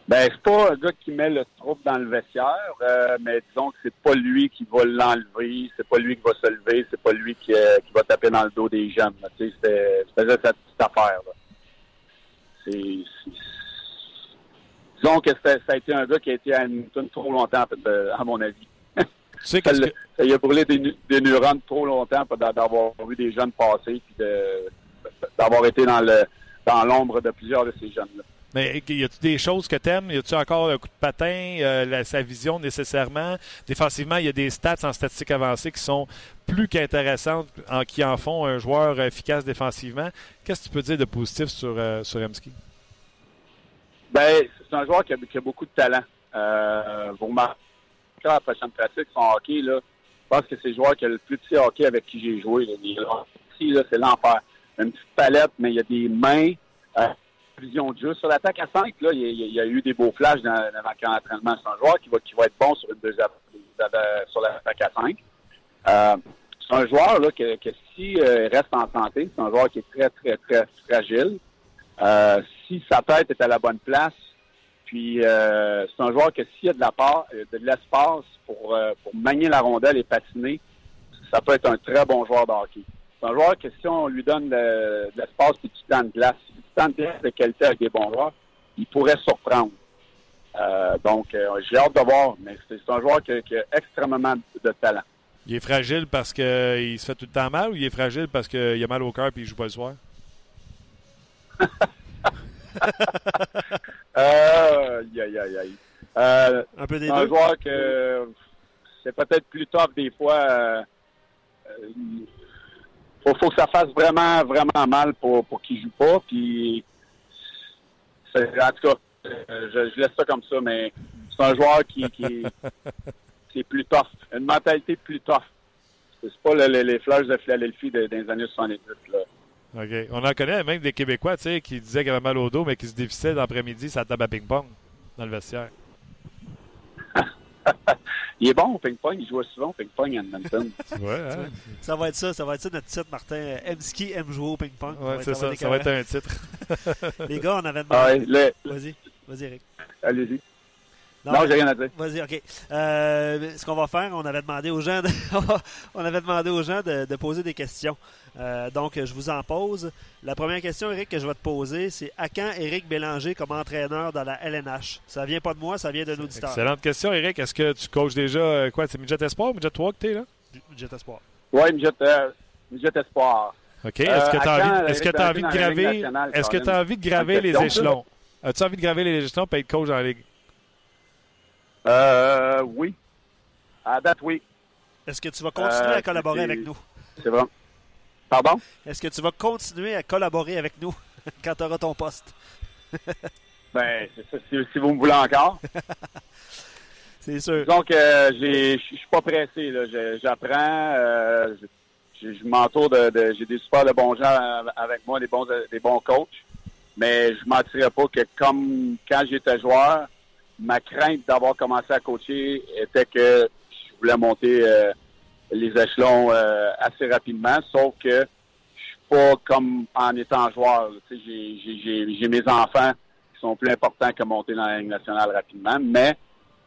Ben, c'est pas un gars qui met le trouble dans le vestiaire, euh, mais disons que c'est pas lui qui va l'enlever, c'est pas lui qui va se lever, c'est pas lui qui, euh, qui, va taper dans le dos des jeunes. Tu sais, c'est cette petite affaire. C'est, disons que ça a été un gars qui a été à Hamilton trop longtemps, à mon avis. Tu sais ça, que... il a brûlé des, des, neurones trop longtemps d'avoir vu des jeunes passer puis d'avoir été dans le dans l'ombre de plusieurs de ces jeunes-là. Mais y a-tu des choses que t'aimes? Y a-tu encore un coup de patin, euh, sa vision nécessairement? Défensivement, il y a des stats en statistiques avancées qui sont plus qu'intéressantes, en, qui en font un joueur efficace défensivement. Qu'est-ce que tu peux dire de positif sur, euh, sur Emski? Ben, c'est un joueur qui a, beaucoup de talent. Euh, vous la prochaine pratique, son hockey, là, je pense que c'est le joueur qui a le plus petit hockey avec qui j'ai joué. Là. C'est l'enfer. Une petite palette, mais il y a des mains. Euh, Sur l'attaque à 5, là, il, y a, eu des beaux flashs dans, dans l'entraînement. Un joueur qui va, qui va être bon sur une deuxième, sur l'attaque à 5. Euh, c'est un joueur là, que, que si euh, reste en santé, c'est un joueur qui est très, très, très fragile. Euh, si sa tête est à la bonne place, puis euh, c'est un joueur que s'il y a de la part, euh, de l'espace pour, pour manier la rondelle et patiner, ça peut être un très bon joueur de. C'est un joueur que si on lui donne de, l'espace et du temps de glace, tant de qualité avec des bons joueurs, il pourrait surprendre. Euh, donc, euh, j'ai hâte de voir, mais c'est un joueur qui, a extrêmement de talent. Il est fragile parce qu'il se fait tout le temps mal ou il est fragile parce qu'il a mal au cœur et il joue pas le soir? euh, aïe, aïe, aïe. Euh, un peu des Un joueur que c'est peut-être plus top des fois faut, faut que ça fasse vraiment, vraiment mal pour, pour qu'il joue pas. Puis, en tout cas, euh, je, laisse ça comme ça, mais c'est un joueur qui, qui, est plus tough, une mentalité plus tough. C'est pas les fleurs de Philadelphie des années 70. Là. OK. On en connaît même des Québécois, tu sais, qui disaient qu'ils avaient mal au dos, mais qui se dévissaient l'après-midi ça table à ping-pong dans le vestiaire. il est bon au ping-pong, il joue souvent au ping-pong à Edmonton. ouais, hein? Ça va être ça, ça va être ça notre titre, Martin. M-Ski aime jouer au ping-pong. Ouais, c'est ça, ça va être un titre. Les gars, on avait demandé. Ah, Vas-y, vas-y, Eric. Allez-y. Non, j'ai rien à dire. Vas-y, OK. Euh, ce qu'on va faire, on avait demandé aux gens de, on avait demandé aux gens de, de poser des questions. Euh, donc, je vous en pose. La première question, Eric, que je vais te poser, c'est à quand Eric Bélanger comme entraîneur dans la LNH? Ça vient pas de moi, ça vient de l'auditeur. Excellente question, Eric. Est-ce que tu coaches déjà, euh, quoi, c'est Midget Espoir ou Midget 3 que tu es là? Midget Espoir. Oui, Midget, euh, Midget Espoir. OK. Est-ce que tu as, envie, est-ce que as envie de graver, est-ce que tu as envie de graver les échelons? As-tu envie de graver les échelons et être coach dans la ligue? Euh, oui. À date, oui. Est-ce que tu vas continuer à collaborer avec nous? C'est vrai. Pardon? Est-ce que tu vas continuer à collaborer avec nous quand tu auras ton poste? ben, c'est ça, si, vous me voulez encore. c'est sûr. Donc, euh, je suis pas pressé. J'apprends. Euh, je m'entoure de, j'ai des super de bons gens avec moi, des bons des bons coachs. Mais je mentirais pas que comme quand j'étais joueur, ma crainte d'avoir commencé à coacher était que je voulais monter euh, les échelons euh, assez rapidement, sauf que je suis pas comme en étant joueur. J'ai mes enfants qui sont plus importants que monter dans la Ligue nationale rapidement, mais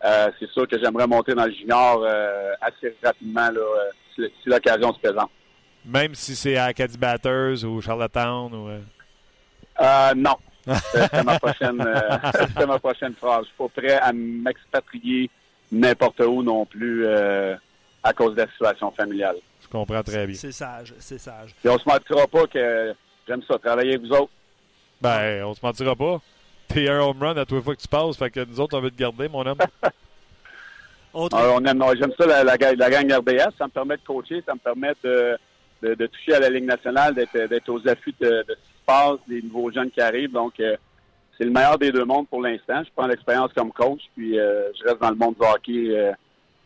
euh, c'est sûr que j'aimerais monter dans le junior assez rapidement là, si, l'occasion se présente. Même si c'est à Acadie Batters ou Charlottetown ou... Non. C'est ma prochaine, ma prochaine phrase. Je suis pas prêt à m'expatrier n'importe où non plus à cause de la situation familiale. Je comprends très bien. C'est sage, c'est sage. Et on se mentira pas que j'aime ça, travailler avec vous autres. Ben, on se mentira pas. T'es un home run à tous les fois que tu passes, fait que nous autres, on veut te garder, mon homme. on aime, j'aime ça, la, la, gang RDS. Ça me permet de coacher, ça me permet de, de, toucher à la Ligue nationale, d'être aux affûts de, ce passe, des nouveaux jeunes qui arrivent. Donc, c'est le meilleur des deux mondes pour l'instant. Je prends l'expérience comme coach, puis je reste dans le monde du hockey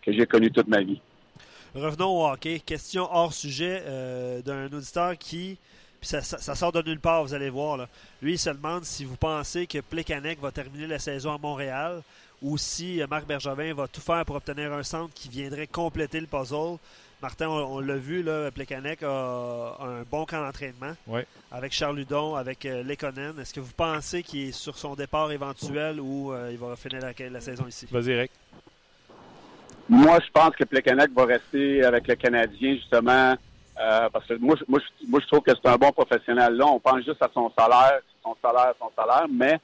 que j'ai connu toute ma vie. Revenons au hockey. Question hors sujet euh, d'un auditeur qui. Puis ça, sort de nulle part, vous allez voir. Lui, il se demande si vous pensez que Plekanec va terminer la saison à Montréal ou si euh, Marc Bergevin va tout faire pour obtenir un centre qui viendrait compléter le puzzle. Martin, on, l'a vu, là, Plekanec a, un bon camp d'entraînement avec Charles Ludon, avec euh, Lekonen. Est-ce que vous pensez qu'il est sur son départ éventuel ou il va finir la, la saison ici? Vas-y, Eric. Moi, je pense que Plekanec va rester avec le Canadien, justement, euh, parce que moi, moi, moi, je trouve que c'est un bon professionnel. Là, on pense juste à son salaire, son salaire, son salaire, mais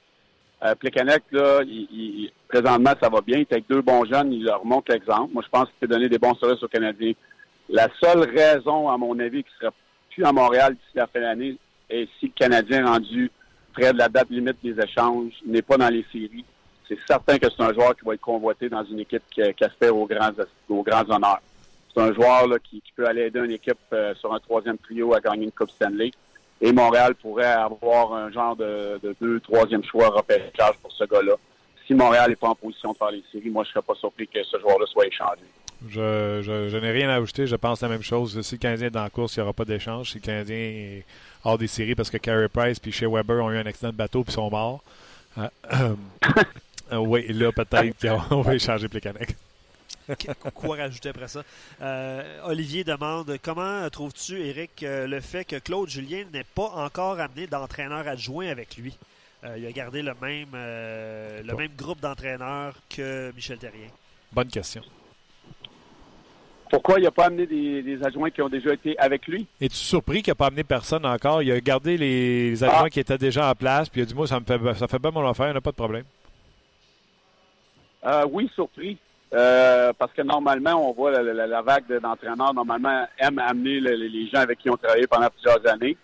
euh, Plekanec, là, il, présentement, ça va bien. Il est avec deux bons jeunes, il leur montre l'exemple. Moi, je pense qu'il peut donner des bons services aux Canadiens. La seule raison, à mon avis, qu'il ne sera plus à Montréal d'ici la fin de l'année, est si le Canadien rendu près de la date limite des échanges, n'est pas dans les séries c'est certain que c'est un joueur qui va être convoité dans une équipe qui, aspire aux grands, honneurs. C'est un joueur là, qui, peut aller aider une équipe euh, sur un troisième trio à gagner une Coupe Stanley. Et Montréal pourrait avoir un genre de, deux, troisième choix repérage pour ce gars-là. Si Montréal n'est pas en position de faire les séries, moi, je ne serais pas surpris que ce joueur-là soit échangé. Je, n'ai rien à ajouter. Je pense la même chose. Si le Canadien est dans la course, il n'y aura pas d'échange. Si le Canadien est hors des séries parce que Carey Price et Shea Weber ont eu un accident de bateau et sont morts. Euh, Euh, oui, là, peut-être qu'on va échanger Plekanec. Quoi rajouter après ça? Euh, Olivier demande comment trouves-tu, Eric, euh, le fait que Claude Julien n'ait pas encore amené d'entraîneur adjoint avec lui? il a gardé le même, le même groupe d'entraîneurs que Michel Terrien. Bonne question. Pourquoi il n'a pas amené des, adjoints qui ont déjà été avec lui? Es-tu surpris qu'il n'a pas amené personne encore? Il a gardé les, adjoints ah. qui étaient déjà en place, puis il a dit Moi, ça me fait ça fait pas mon affaire, il n'y a pas de problème. Euh, oui, surpris. Euh, parce que normalement, on voit la, vague d'entraîneurs, normalement, aime amener les gens avec qui on travaillé pendant plusieurs années.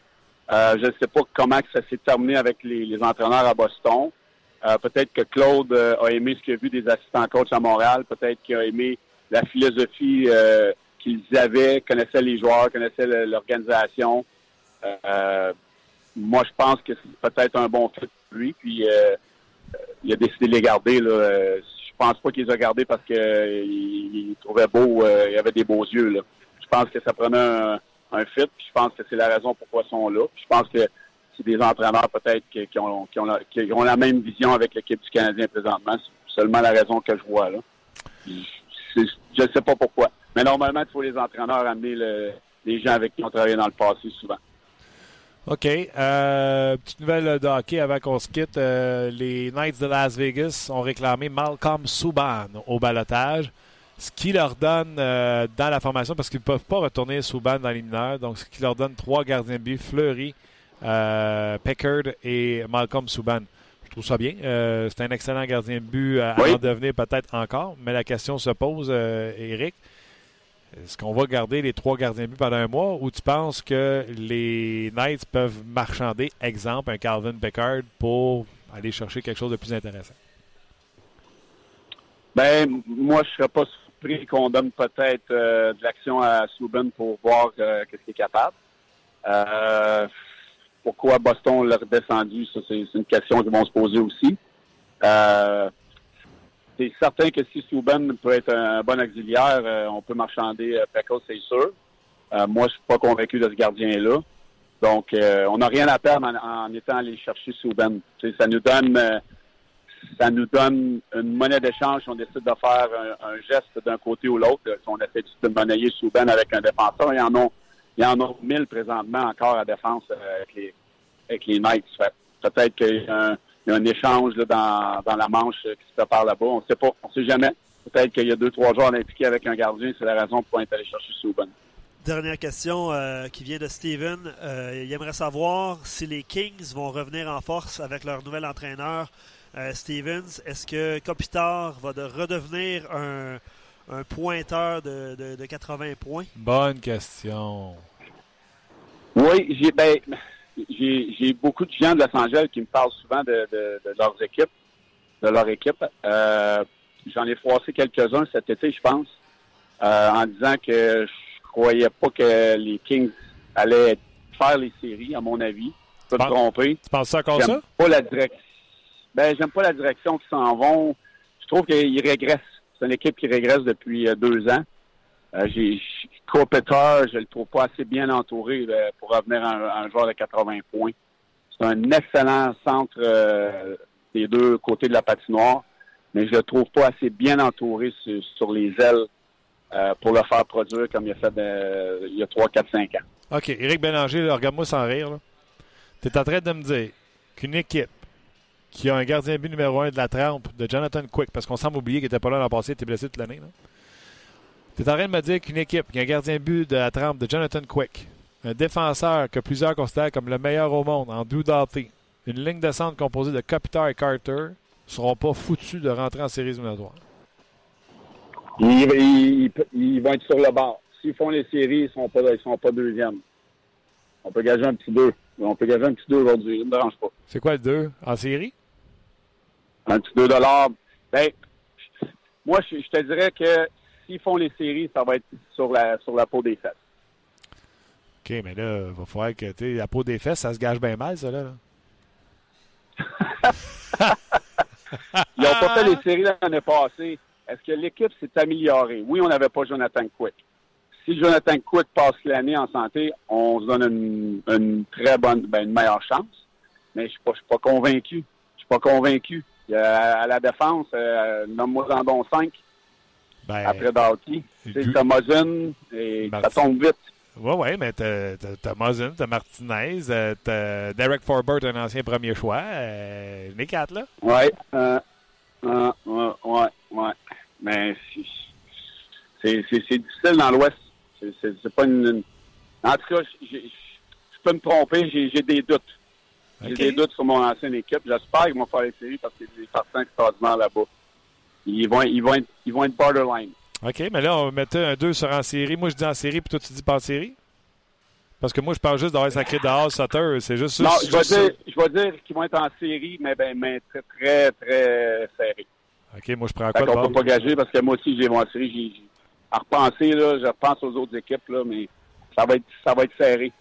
Euh, je ne sais pas comment ça s'est terminé avec les, entraîneurs à Boston. peut-être que Claude a aimé ce qu'il a vu des assistants coachs à Montréal. Peut-être qu'il a aimé la philosophie qu'ils avaient, connaissait les joueurs, connaissait l'organisation. moi, je pense que c'est peut-être un bon fit pour lui. Puis, il a décidé de les garder. Là, je pense pas qu'il les a gardés parce qu'il euh, trouvait beau, euh, il avait des beaux yeux. Je pense que ça prenait un, fit, puis je pense que c'est la raison pourquoi ils sont là. je pense que c'est des entraîneurs peut-être qui, ont, qui, ont la, qui, ont, la, même vision avec l'équipe du Canadien présentement. C'est seulement la raison que je vois là. Je ne sais pas pourquoi. Mais normalement, il faut les entraîneurs amener les gens avec qui on travaillé dans le passé souvent. OK. Euh, petite nouvelle de hockey avant qu'on se quitte. Euh, les Knights de Las Vegas ont réclamé Malcolm Subban au balotage, ce qui leur donne euh, dans la formation, parce qu'ils ne peuvent pas retourner Subban dans les mineurs, donc ce qui leur donne trois gardiens de but, Fleury, Peckard et Malcolm Subban. Je trouve ça bien. c'est un excellent gardien de but à en devenir peut-être encore, mais la question se pose, Eric. Est-ce qu'on va garder les trois gardiens de but pendant un mois ou tu penses que les Knights peuvent marchander, exemple, un Calvin Beckard pour aller chercher quelque chose de plus intéressant? Ben, moi, je ne serais pas surpris qu'on donne peut-être euh, de l'action à Subban pour voir euh, qu'est-ce qu'il est capable. Euh, pourquoi Boston l'a redescendu, ça, c'est une question qu'ils vont se poser aussi c'est certain que si Souben peut être un bon auxiliaire, euh, on peut marchander euh, c'est sûr. Euh, moi, je suis pas convaincu de ce gardien-là. Donc, euh, on n'a rien à perdre en, étant allé chercher Souben. Ça nous donne ça nous donne une monnaie d'échange si on décide de faire un, geste d'un côté ou l'autre. Si on essaie de monnayer Souben avec un défenseur, il y en a, il y en a mille présentement encore à défense avec les, avec les Knights. Peut-être qu'il y a un échange dans, la manche qui se prépare là-bas. On ne sait pas, on sait jamais. Peut-être qu'il y a deux, trois joueurs impliqués avec un gardien. C'est la raison pour être allé chercher Souban. Dernière question euh, qui vient de Steven. Euh, il aimerait savoir si les Kings vont revenir en force avec leur nouvel entraîneur, euh, Stevens. Est-ce que Kopitar va de redevenir un, pointeur de, de, 80 points? Bonne question. Oui, j'ai ben, j'ai beaucoup de gens de Los Angeles qui me parlent souvent de, de, leurs équipes, de leur équipe. Euh, j'en ai froissé quelques-uns cet été, je pense, euh, en disant que je croyais pas que les Kings allaient faire les séries, à mon avis. Je peux me tromper. Tu penses ça encore J'aime ça? pas la direction. Ben, j'aime pas la direction qu'ils s'en vont. Je trouve qu'ils régressent. C'est une équipe qui régresse depuis euh, deux ans. Euh, j'ai Kopitar, je le trouve pas assez bien entouré pour revenir à un, joueur de 80 points. C'est un excellent centre euh, des deux côtés de la patinoire, mais je le trouve pas assez bien entouré sur, les ailes euh, pour le faire produire comme il a fait il y a 3, 4, 5 ans. OK, Éric Bélanger, regarde-moi sans rire. Tu es en train de me dire qu'une équipe qui a un gardien but numéro un de la trempe de Jonathan Quick, parce qu'on semble oublier qu'il n'était pas là l'an passé, il était blessé toute l'année. Tu es en train de me dire qu'une équipe qui a un gardien but de la trempe de Jonathan Quick, un défenseur que plusieurs considèrent comme le meilleur au monde en Drew Doughty, une ligne de centre composée de Kopitar et Carter, seront pas foutus de rentrer en séries éliminatoires. Ils, ils- ils vont être sur le bord. S'ils font les séries, ils ne sont pas, ils sont pas deuxièmes. On peut gager un petit 2. On peut gager un petit 2 aujourd'hui. Ça ne me dérange pas. C'est quoi le 2 en série? Un petit 2 dollars. Ben, moi, je, je te dirais que s'ils font les séries, ça va être sur la, sur la peau des fesses. OK, mais là, il va falloir que tu la peau des fesses, ça se gage bien mal, ça, là. Ils n'ont pas fait les séries l'année passée. Est-ce que l'équipe s'est améliorée? Oui, on n'avait pas Jonathan Quick. Si Jonathan Quick passe l'année en santé, on se donne une, une très bonne, ben, une meilleure chance. Mais je suis pas, je suis pas convaincu. Je suis pas convaincu. A- à la défense, euh, nomme-moi en don 5 Ben, après. C'est Gu- Thomason et ça tombe vite. Ouais, ouais, mais t'as t'as- t'as Martinez, euh, t'as Derek Forbert, un ancien premier choix. Euh, les quatre, là. Ouais, euh, euh, ouais, ouais. Mais c'est- difficile dans l'Ouest. C'est- pas une, une- En tout cas, je peux me tromper, j'ai des doutes. J'ai des doutes sur mon ancienne équipe. J'espère qu'ils vont faire les séries parce y a des partants extraordinaires là-bas. Ils vont, ils, vont être, ils vont être borderline. OK, mais là, on mettait un 2 sur en série. Moi, je dis en série, puis toi, tu dis pas en série? Parce que moi, je parle juste d'avoir sacré dehors Sutter. C'est juste. Non, c'est je vais dire, je vais dire qu'ils vont être en série, mais, ben, mais très, très, très serré. OK, moi, je prends quoi qu'on bord? peut pas gager parce que moi aussi, j'ai mon série. J'ai- à repenser, là, je repense aux autres équipes, là, mais ça va être, ça va être serré.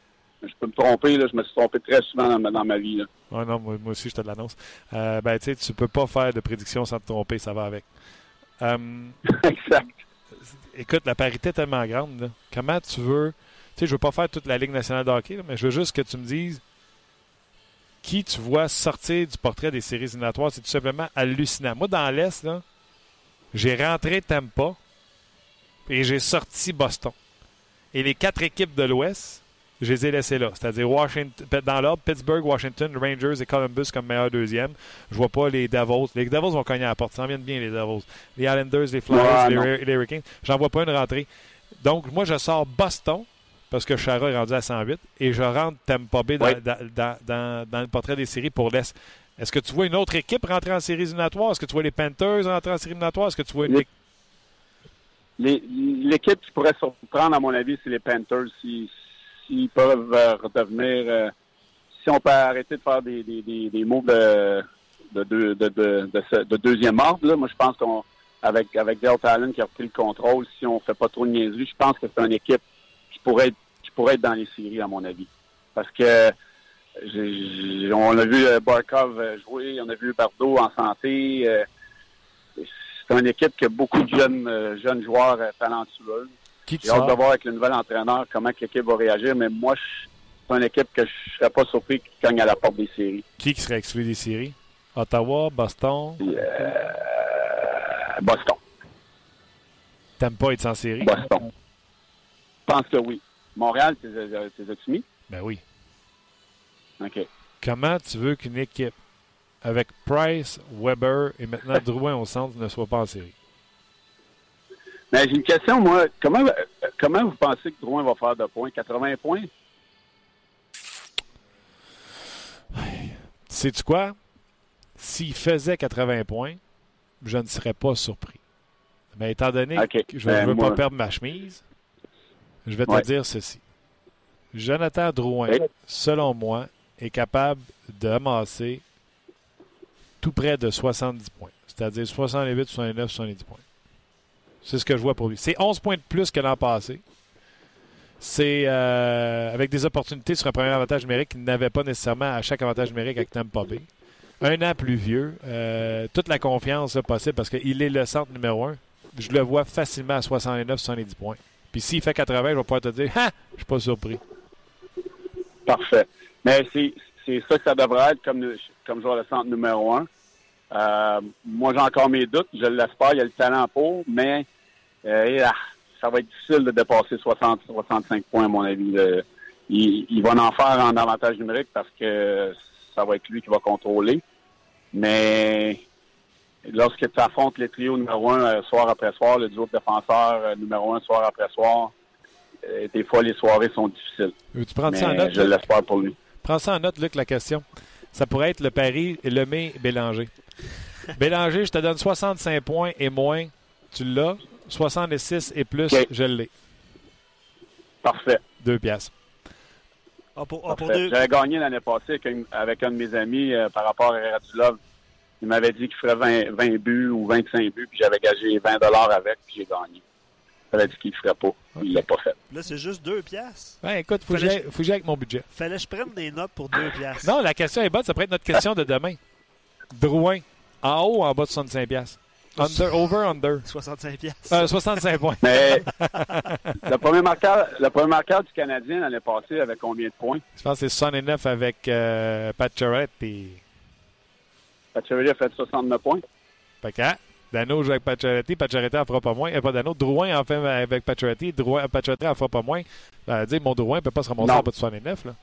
Je peux me tromper, là. Je me suis trompé très souvent dans, ma- dans ma vie, là. Ouais, non, moi, moi aussi, je te l'annonce. Euh, ben, tu sais, tu peux pas faire de prédiction sans te tromper, ça va avec. Euh, exact. écoute, la parité est tellement grande. là. Comment tu veux. Tu sais, je veux pas faire toute la Ligue nationale de hockey, là, mais je veux juste que tu me dises qui tu vois sortir du portrait des séries éliminatoires. C'est tout simplement hallucinant. Moi, dans l'Est, là, j'ai rentré Tampa et j'ai sorti Boston. Et les quatre équipes de l'Ouest, je les ai laissées là. C'est-à-dire Washington, dans l'ordre, Pittsburgh, Washington, Rangers et Columbus comme meilleur deuxième. Je vois pas les Davos. Les Davos vont cogner à la porte. Ça en viennent bien, les Davos. Les Islanders, les Flyers, Ouais, les, les Hurricanes. J'en vois pas une rentrée. Donc, moi, je sors Boston parce que Chara est rendu à 108 et je rentre Tampa Bay dans, dans, dans- dans- dans le portrait des séries pour l'Est. Est-ce que tu vois une autre équipe rentrer en séries éliminatoires? Est-ce que tu vois les Panthers rentrer en séries éliminatoires? Est-ce que tu vois une L'équipe qui pourrait surprendre, à mon avis, c'est les Panthers. si- S'ils peuvent euh, redevenir... euh, si on peut arrêter de faire des, des, moves de, de, de, de, de, deuxième ordre, moi, je pense qu'on avec, avec Dale Talon qui a repris le contrôle, si on fait pas trop de niaiseries, je pense que c'est une équipe qui pourrait être, qui pourrait être dans les séries, à mon avis. Parce que j'ai- on a vu euh, Barkov jouer, on a vu Bardot en santé. c'est une équipe qui a beaucoup de jeunes, jeunes joueurs talentueux. Qui J'ai hâte de voir avec le nouvel entraîneur comment l'équipe va réagir, mais moi, je- c'est une équipe que je serais pas surpris qui cogne à la porte des séries. Qui serait exclu des séries? Ottawa, Boston, Euh, Boston. t'aimes pas être sans série? Boston. Je pense que oui. Montréal, t'es mis? Ben oui. OK. Comment tu veux qu'une équipe avec Price, Weber et maintenant Drouin au centre ne soit pas en série? Mais j'ai une question, moi. Comment, comment vous pensez que Drouin va faire de points? 80 points? Sais-tu quoi? S'il faisait 80 points, je ne serais pas surpris. Mais étant donné que je ne Ben, veux moi- pas perdre ma chemise, je vais te Ouais. dire ceci. Jonathan Drouin, Oui. selon moi, est capable d'amasser tout près de 70 points. C'est-à-dire 68, 69, 70 points. C'est ce que je vois pour lui. C'est 11 points de plus que l'an passé. C'est euh, avec des opportunités sur un premier avantage numérique qu'il n'avait pas nécessairement à chaque avantage numérique avec Tampa Bay. Un an plus vieux. Euh, toute la confiance possible parce qu'il est le centre numéro un. Je le vois facilement à 69, 70 points. Puis s'il fait 80, je vais pouvoir te dire, ah, je suis pas surpris. Parfait. Mais c'est ça que ça devrait être comme, comme joueur de centre numéro un. Euh, moi, j'ai encore mes doutes. Je l'espère. Il y a le talent pour, mais euh, ça va être difficile de dépasser 60, 65 points, à mon avis. il, va en faire en avantage numérique parce que ça va être lui qui va contrôler. Mais lorsque tu affrontes les trios numéro un euh, soir après soir, le duo de défenseurs numéro un soir après soir, des fois, les soirées sont difficiles. Tu prends ça en note? Je l'espère pour lui. Prends ça en note, Luc, la question. Ça pourrait être le pari Lemay-Bélanger. Bélanger, je te donne 65 points et moins. Tu l'as. 66 et plus, je l'ai. Parfait. Deux piastres. Ah, ah, J'avais gagné l'année passée avec, un de mes amis euh, par rapport à Radulov. Il m'avait dit qu'il ferait 20, buts ou 25 buts, puis j'avais gagé 20 avec, puis j'ai gagné. Il avait dit qu'il ne ferait pas. Il l'a pas fait. Là, c'est juste deux piastres. Ben, écoute, faut que avec mon budget. Fallait que je prenne des notes pour deux piastres. Non, la question est bonne. Ça pourrait être notre question de demain. Drouin, en haut ou en bas de 65 piastres? Under, over, under. 65 piastres. Euh, 65 points. Mais le premier marqueur, le premier marqueur du Canadien l'année passée avec combien de points? Je pense que c'est 69 avec euh, Pat Charrette et... Pat a fait 69 points. Fait que, hein, Dano joue avec Pacioretty, Pacioretty en fera pas moins. pas Dano, Drouin en fait avec Pacioretty, Drouin, Pacioretty en fera pas moins. Ben, dire, mon Drouin ne peut pas se remonter en bas de 69, là.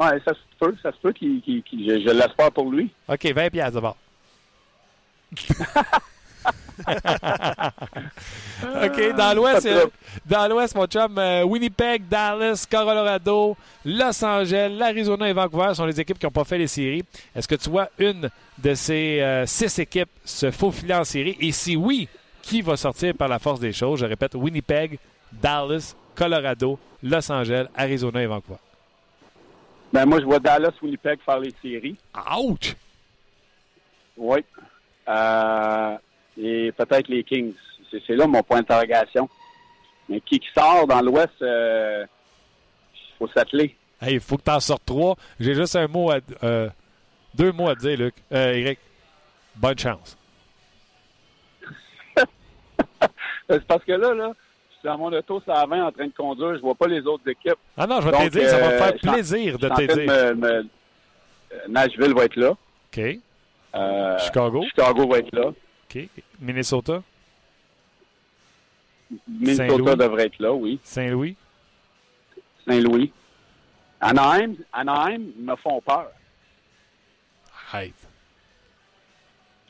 Ouais, ça se peut, ça se peut qu'il, je, je l'espère pour lui. OK, 20 piastres d'abord. OK, dans l'Ouest, dans l'Ouest, mon chum, euh, Winnipeg, Dallas, Colorado, Los Angeles, l'Arizona et Vancouver sont les équipes qui n'ont pas fait les séries. Est-ce que tu vois une de ces euh, six équipes se faufiler en série? Et si oui, qui va sortir par la force des choses? Je répète, Winnipeg, Dallas, Colorado, Los Angeles, Arizona et Vancouver. Ben, moi, je vois Dallas, Winnipeg faire les séries. Ouch! Oui. Euh, et peut-être les Kings. C'est là mon point d'interrogation. Mais qui, sort dans l'Ouest, il euh, faut s'atteler. Il faut que tu en sortes trois. J'ai juste un mot à, euh, deux mots à te dire, Luc. Eric, bonne chance. C'est parce que là, là, suis dans mon auto, ça 20 en train de conduire, je vois pas les autres équipes. Ah non, je vais t'aider, ça va me faire plaisir de t'aider. Nashville va être là. OK. Euh, Chicago. Chicago va être là. OK. Minnesota. Minnesota devrait être là, oui. Saint-Louis. Saint-Louis. Anaheim, Anaheim me font peur. Arrête.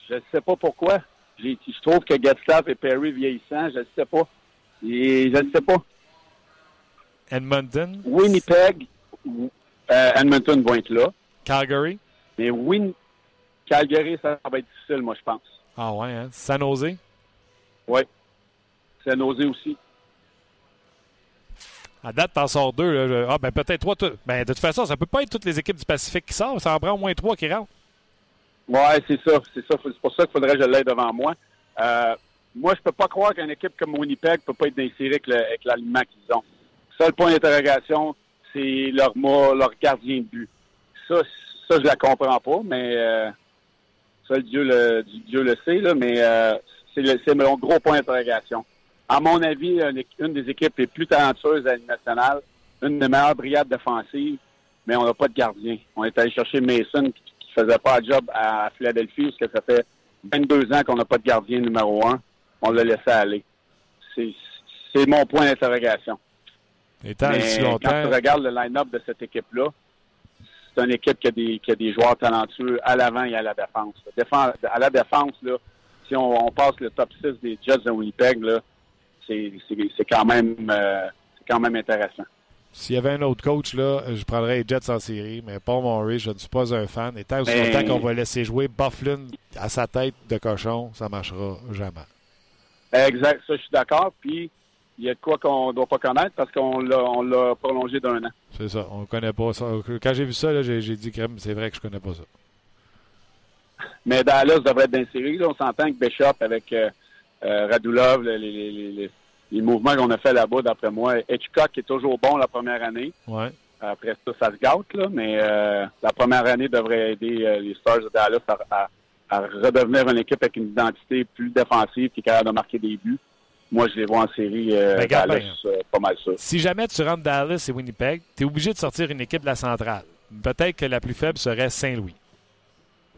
Je ne sais pas pourquoi. Je trouve que Getzlaff et Perry vieillissant, je ne sais pas. Et je ne sais pas. Edmonton? Winnipeg. Euh, Edmonton vont être là. Calgary? Mais Win Calgary, ça va être difficile, moi, je pense. Ah ouais, hein? San Jose? Oui. San Jose aussi. À date, t'en sors deux. Là. Ah, ben peut-être trois. Ben, de toute façon, ça peut pas être toutes les équipes du Pacifique qui sortent. Ça en prend au moins trois qui rentrent. Oui, c'est ça. C'est ça. C'est pour ça qu'il faudrait que je l'aie devant moi. Euh, moi, je peux pas croire qu'une équipe comme Winnipeg peut pas être séries avec l'alignement qu'ils ont. Seul point d'interrogation, c'est leur, leur gardien de but. Ça, ça, je la comprends pas, mais euh, Dieu le, Dieu le sait, là, mais euh, c'est mon gros point d'interrogation. À mon avis, une, des équipes les plus talentueuses à nationale, une des meilleures brigades défensives, mais on n'a pas de gardien. On est allé chercher Mason qui, ne faisait pas un job à Philadelphie, parce que ça fait 22 ans qu'on n'a pas de gardien numéro un. On l'a laissé aller. C'est mon point d'interrogation. Et quand tu regardes le line-up de cette équipe-là, c'est une équipe qui a, des, qui a des joueurs talentueux à l'avant et à la défense. à la défense, là, si on, passe le top 6 des Jets de Winnipeg, c'est quand même euh, quand même intéressant. S'il y avait un autre coach, là, je prendrais les Jets en série, mais Paul Maurice, je ne suis pas un fan. Et tant aussi longtemps qu'on va laisser jouer Bufflin à sa tête de cochon, ça ne marchera jamais. Exact, ça, je suis d'accord. Puis, il y a de quoi qu'on ne doit pas connaître parce qu'on l'a prolongé d'un an. C'est ça, on ne connaît pas ça. Quand j'ai vu ça, j'ai dit, c'est vrai que je connais pas ça. Mais Dallas devrait être. Là, on s'entend que Bishop avec euh, euh, Radulov, les, les, les, les, mouvements qu'on a fait là-bas, d'après moi, Hitchcock est toujours bon la première année. Ouais. Après ça, ça se gâte, là, mais euh, la première année devrait aider euh, les Stars de Dallas à, à, à, redevenir une équipe avec une identité plus défensive qui est capable de marquer des buts. Moi, je les vois en série euh, Ben, Dallas, euh, pas mal ça. Si jamais tu rentres Dallas et Winnipeg, tu es obligé de sortir une équipe de la centrale. Peut-être que la plus faible serait Saint-Louis.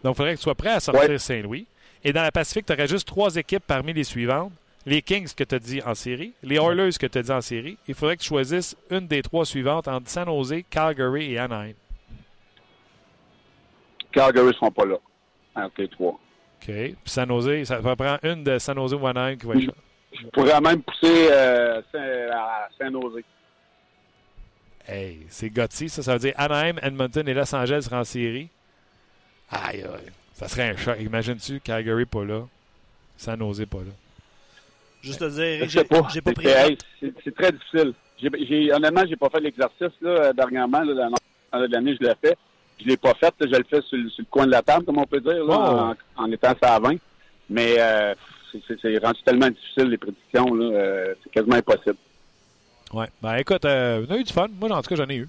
Donc, il faudrait que tu sois prêt à sortir Ouais. Saint-Louis. Et dans la Pacifique, tu aurais juste trois équipes parmi les suivantes. Les Kings que tu as dit en série, les Oilers que tu as dit en série. Il faudrait que tu choisisses une des trois suivantes entre San Jose, Calgary et Anaheim. Calgary ne seront pas là. Ah, OK, trois. OK. Puis San Jose, ça va prendre une de San Jose ou Anaheim qui va être Je pourrais même pousser euh, Saint- à Saint-Nosé. Hey, c'est Gotti, ça. Ça veut dire Anaheim, Edmonton et Los Angeles seraient en série. Aïe, aïe. Ça serait un choc. Imagines-tu Calgary pas là, San Jose pas là? Juste te dire, Je j'ai pas. j'ai pas C'est- pris. hey, C'est c'est très difficile. J'ai, j'ai- honnêtement, j'ai pas fait l'exercice là, euh, dernièrement. Là, dans l'année, je l'ai fait. Je l'ai pas fait. là, Je le fais sur, le- sur le coin de la table, comme on peut dire, là, Oh. en, en étant à 20. Mais euh, c'est, rendu tellement difficile, les prédictions. Euh, c'est quasiment impossible. Ouais. Ben écoute, euh, on a eu du fun. Moi, en tout cas, j'en ai eu.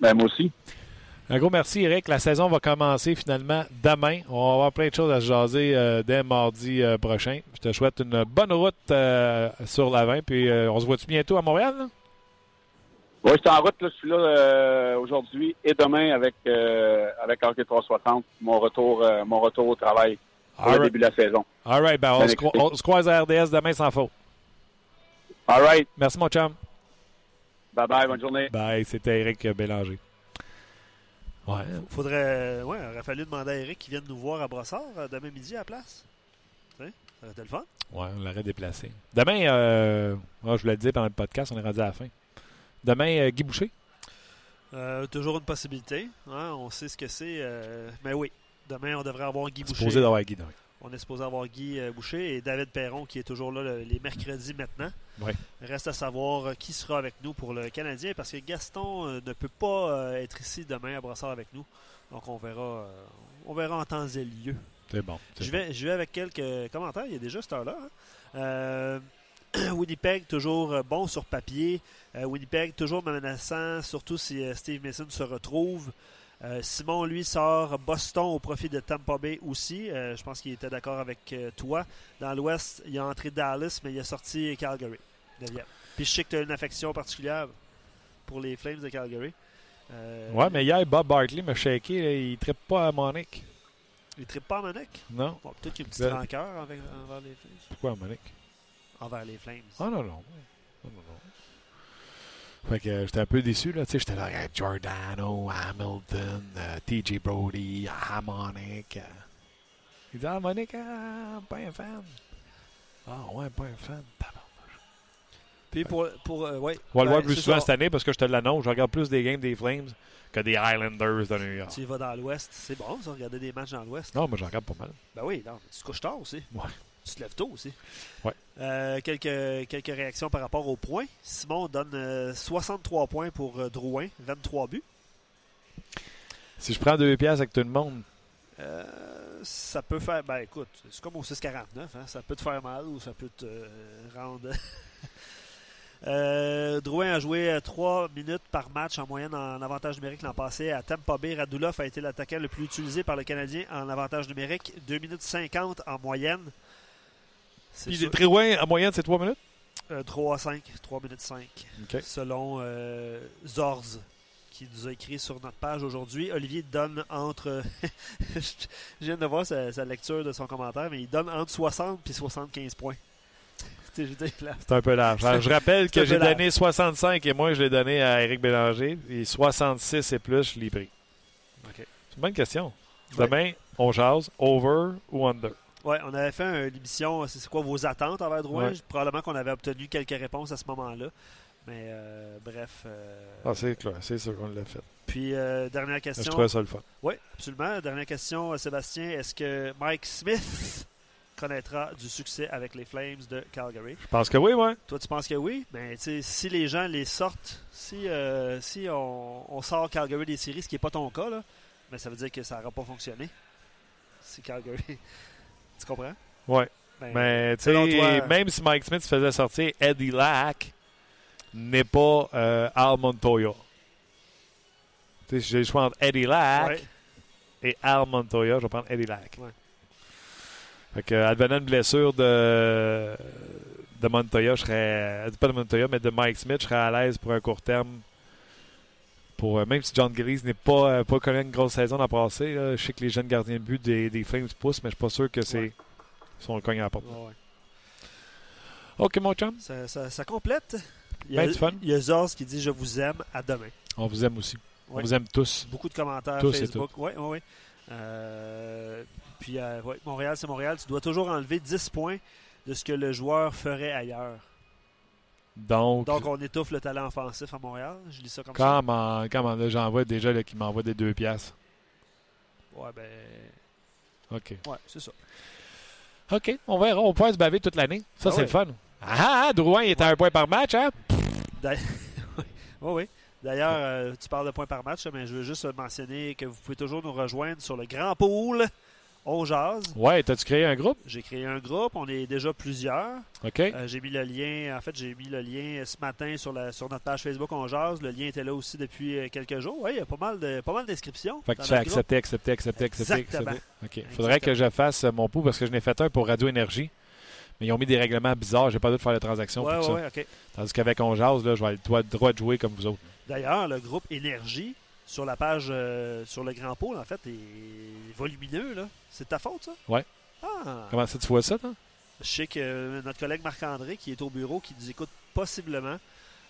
Ben, moi aussi. Un gros merci, Eric. La saison va commencer finalement demain. On va avoir plein de choses à se jaser euh, dès mardi euh, prochain. Je te souhaite une bonne route euh, sur la 20. Puis on se voit-tu bientôt à Montréal? là? Oui, je suis en route. Là, je suis là euh, aujourd'hui et demain avec, euh, avec Hockey 360. Mon retour, euh, mon retour au travail pour All le right. début de la saison. All right, ben, on, se cro- excité. on se croise à RDS demain sans faute. All right. Merci, mon chum. Bye-bye. Bonne journée. Bye, c'était Eric Bélanger. Ouais. Faudrait. Ouais, il aurait fallu demander à Eric qu'il vienne nous voir à Brossard euh, demain midi à la place. Tu sais, ça aurait été le fun. Ouais, on l'aurait déplacé. Demain, euh, ouais, je vous l'ai dit pendant le podcast, on est rendu à la fin. Demain, euh, Guy Boucher? Euh, toujours une possibilité. hein, on sait ce que c'est. euh, mais oui, demain, on devrait avoir Guy Boucher. Supposé d'avoir Guy. On est supposé avoir Guy euh, Boucher et David Perron qui est toujours là le- les mercredis maintenant. Ouais. Reste à savoir qui sera avec nous pour le Canadien parce que Gaston ne peut pas être ici demain à Brossard avec nous. Donc on verra, on verra en temps et lieu. C'est bon. je vais avec quelques commentaires. Il y a déjà cette heure-là. hein. Euh, Winnipeg, toujours euh, bon sur papier. Euh, Winnipeg, toujours menaçant, surtout si Steve Mason se retrouve. Simon, lui, sort Boston au profit de Tampa Bay aussi. Je pense qu'il était d'accord avec toi. Dans l'Ouest, il a entré Dallas, mais il a sorti Calgary. Neuvième. Puis je sais que tu as une affection particulière pour les Flames de Calgary. Euh, Ouais, mais hier, Bob Barkley m'a shaké. là, il ne trippe pas à Monique. Il ne trippe pas à Monique. Non. Bon, Peut-être qu'il y a une petite Ben- rancœur envers les Flames. Pourquoi à Monique? Envers les Flames. Ah non, non. non, non, non. Fait que euh, j'étais un peu déçu, là. Tu sais, j'étais là, regarde, Giordano, Hamilton, euh, TJ Brody, Harmonic. euh. Il dit, Harmonic, ah, pas un fan. Ah, ouais, pas un fan. Puis pour. pour euh, ouais, On va le ben, voir plus souvent ça. cette année parce que je te l'annonce. Je regarde plus des games des Flames que des Highlanders de New York. Tu vas dans l'Ouest. C'est bon, ça, regarder des matchs dans l'Ouest. Non, mais j'en regarde pas mal. Ben oui, non, tu te couches tard aussi. Ouais. Tu te lèves tôt aussi. Ouais. Euh, quelques, quelques réactions par rapport aux points. Simon donne euh, 63 points pour euh, Drouin, 23 buts. Si je prends deux pièces avec tout le monde, Euh, ça peut faire. Ben écoute, c'est comme au 6,49. Hein, ça peut te faire mal ou ça peut te euh, rendre. Euh, Drouin a joué 3 minutes par match en moyenne en avantage numérique l'an passé. À Tampa Bay, Radulov a été l'attaquant le plus utilisé par le Canadien en avantage numérique. 2 minutes 50 en moyenne. C'est Puis sûr- très loin, en moyenne, c'est trois minutes? Euh, 3 à 5, 3 minutes 5. OK. Selon euh, Zorz, qui nous a écrit sur notre page aujourd'hui. Olivier donne entre. Je viens de voir sa, sa lecture de son commentaire, mais il donne entre 60 et 75 points. C'est un peu large. Alors, je rappelle que j'ai donné 65 et moi, je l'ai donné à Eric Bélanger. Et 66 et plus, je l'ai pris. C'est une bonne question. Ouais. Demain, on jase over ou under? Ouais, on avait fait une émission, c'est quoi vos attentes envers Drouin? Ouais. Probablement qu'on avait obtenu quelques réponses à ce moment-là. Mais euh, bref. euh, Ah, c'est clair, c'est sûr qu'on l'a fait. puis, euh, dernière Je question. trouvais ça le fun. Oui, absolument. Dernière question, euh, Sébastien. Est-ce que Mike Smith connaîtra du succès avec les Flames de Calgary? Je pense que oui, ouais. Toi, tu penses que oui? Mais sais, si les gens les sortent, si, si on, on sort Calgary des séries, ce qui n'est pas ton cas, là, mais ça veut dire que ça n'aura pas fonctionné. c'est Calgary. Tu comprends? Ouais. Ben, Mais, tu sais, même si Mike Smith faisait sortir Eddie Lack, n'est pas euh, Al Montoya. Tu sais, si j'ai le choix entre Eddie Lack Ouais. et Al Montoya, je vais prendre Eddie Lack. Ouais. Fait que, advenant une blessure de, de Montoya, je serais. Pas de Montoya, mais de Mike Smith, je serais à l'aise pour un court terme. Pour, euh, même si John Gillies n'est pas, euh, pas connu une grosse saison le passé, là, je sais que les jeunes gardiens de but des, des Flames poussent, mais je suis pas sûr que c'est. Ouais. Le cogne à la porte. Ouais. OK, mon chum. Ça, ça- ça complète. Il y a, Ben, du fun. il y a Zors qui dit Je vous aime, à demain. On vous aime aussi. On vous aime tous. Beaucoup de commentaires Tous Facebook. Oui, oui, oui. Euh, puis, euh, ouais, Montréal, c'est Montréal. Tu dois toujours enlever 10 points de ce que le joueur ferait ailleurs. Donc, Donc, on étouffe le talent offensif à Montréal. Je lis ça comme ça. comment, comment là, j'en vois déjà là, qui m'envoie des deux piastres. Ouais, ben. OK. Ouais, c'est ça. OK, on verra. On peut se baver toute l'année. Ça, Ah c'est le fun. Ah, ah, Drouin, il était à un point par match, hein? Oui, oui. D'ailleurs, euh, tu parles de points par match, mais je veux juste mentionner que vous pouvez toujours nous rejoindre sur le Grand Pool. On jase. Ouais, t'as-tu créé un groupe? J'ai créé un groupe, on est déjà plusieurs. OK. Euh, j'ai mis le lien, en fait, j'ai mis le lien ce matin sur, la, sur notre page Facebook On Jase. Le lien était là aussi depuis euh, quelques jours. Oui, il y a pas mal de pas mal d'inscriptions. fait que tu groupe. accepter, accepter, accepter, accepter, Exactement. OK. Faudrait que je fasse mon pouls parce que je n'ai fait un pour Radio Énergie. Mais ils ont mis des règlements bizarres. J'ai pas le droit de faire les transactions Ouais, ça. ouais. Tandis qu'avec On là, je vais avoir le droit de jouer comme vous autres. D'ailleurs, le groupe Énergie sur la page euh, sur le Grand Pôle, en fait, est volumineux. là. C'est de ta faute, ça? Ouais. Ah! Comment ça, tu vois ça, toi? Je sais que euh, notre collègue Marc-André, qui est au bureau, qui nous écoute possiblement,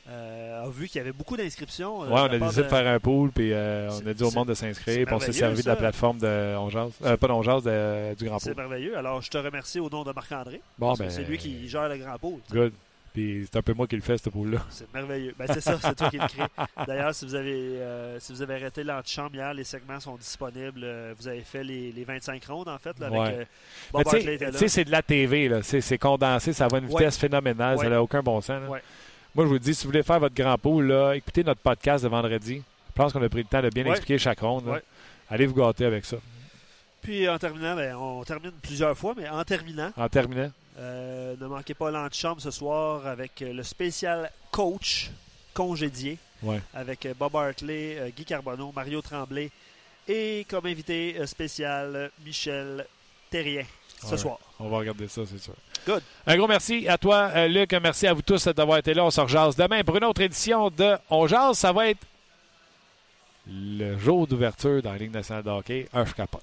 euh, a vu qu'il y avait beaucoup d'inscriptions. Ouais, on a décidé de faire un pool, puis euh, C'est- on a dit au c'est- monde de c'est s'inscrire, puis on s'est servi de la plateforme de On Jase. Euh, pas d'On Jase, de- du Grand C'est Pool. merveilleux. Alors, je te remercie au nom de Marc-André. Bon, ben, C'est lui qui gère le Grand Pôle. Good. Puis c'est un peu moi qui le fais, ce pool-là. C'est merveilleux. Ben, c'est ça, c'est toi qui le crée. D'ailleurs, si vous avez euh, si vous avez arrêté l'antichambre hier, les segments sont disponibles. Euh, vous avez fait les, les 25 rondes, en fait, là, avec Ouais. euh, Bob tu sais- là. c'est de la TV, là. C'est condensé, ça va à une Ouais. vitesse phénoménale, ça n'a aucun bon sens. là. Moi, je vous dis, si vous voulez faire votre grand pool, là, écoutez notre podcast de vendredi. Je pense qu'on a pris le temps de bien expliquer chaque ronde. là. Allez vous gâter avec ça. Puis en terminant, ben, on termine plusieurs fois, mais en terminant, En terminant, euh, ne manquez pas l'antichambre ce soir avec euh, le spécial coach congédié Ouais. avec euh, Bob Hartley, Guy Carbonneau, Mario Tremblay et comme invité spécial Michel Terrien ce soir. on va regarder ça, c'est sûr. Good. Un gros merci à toi, Luc. Merci à vous tous d'avoir été là. On se rejase demain pour une autre édition de On Jase. Ça va être le jour d'ouverture dans la Ligue nationale de hockey. Un je capote.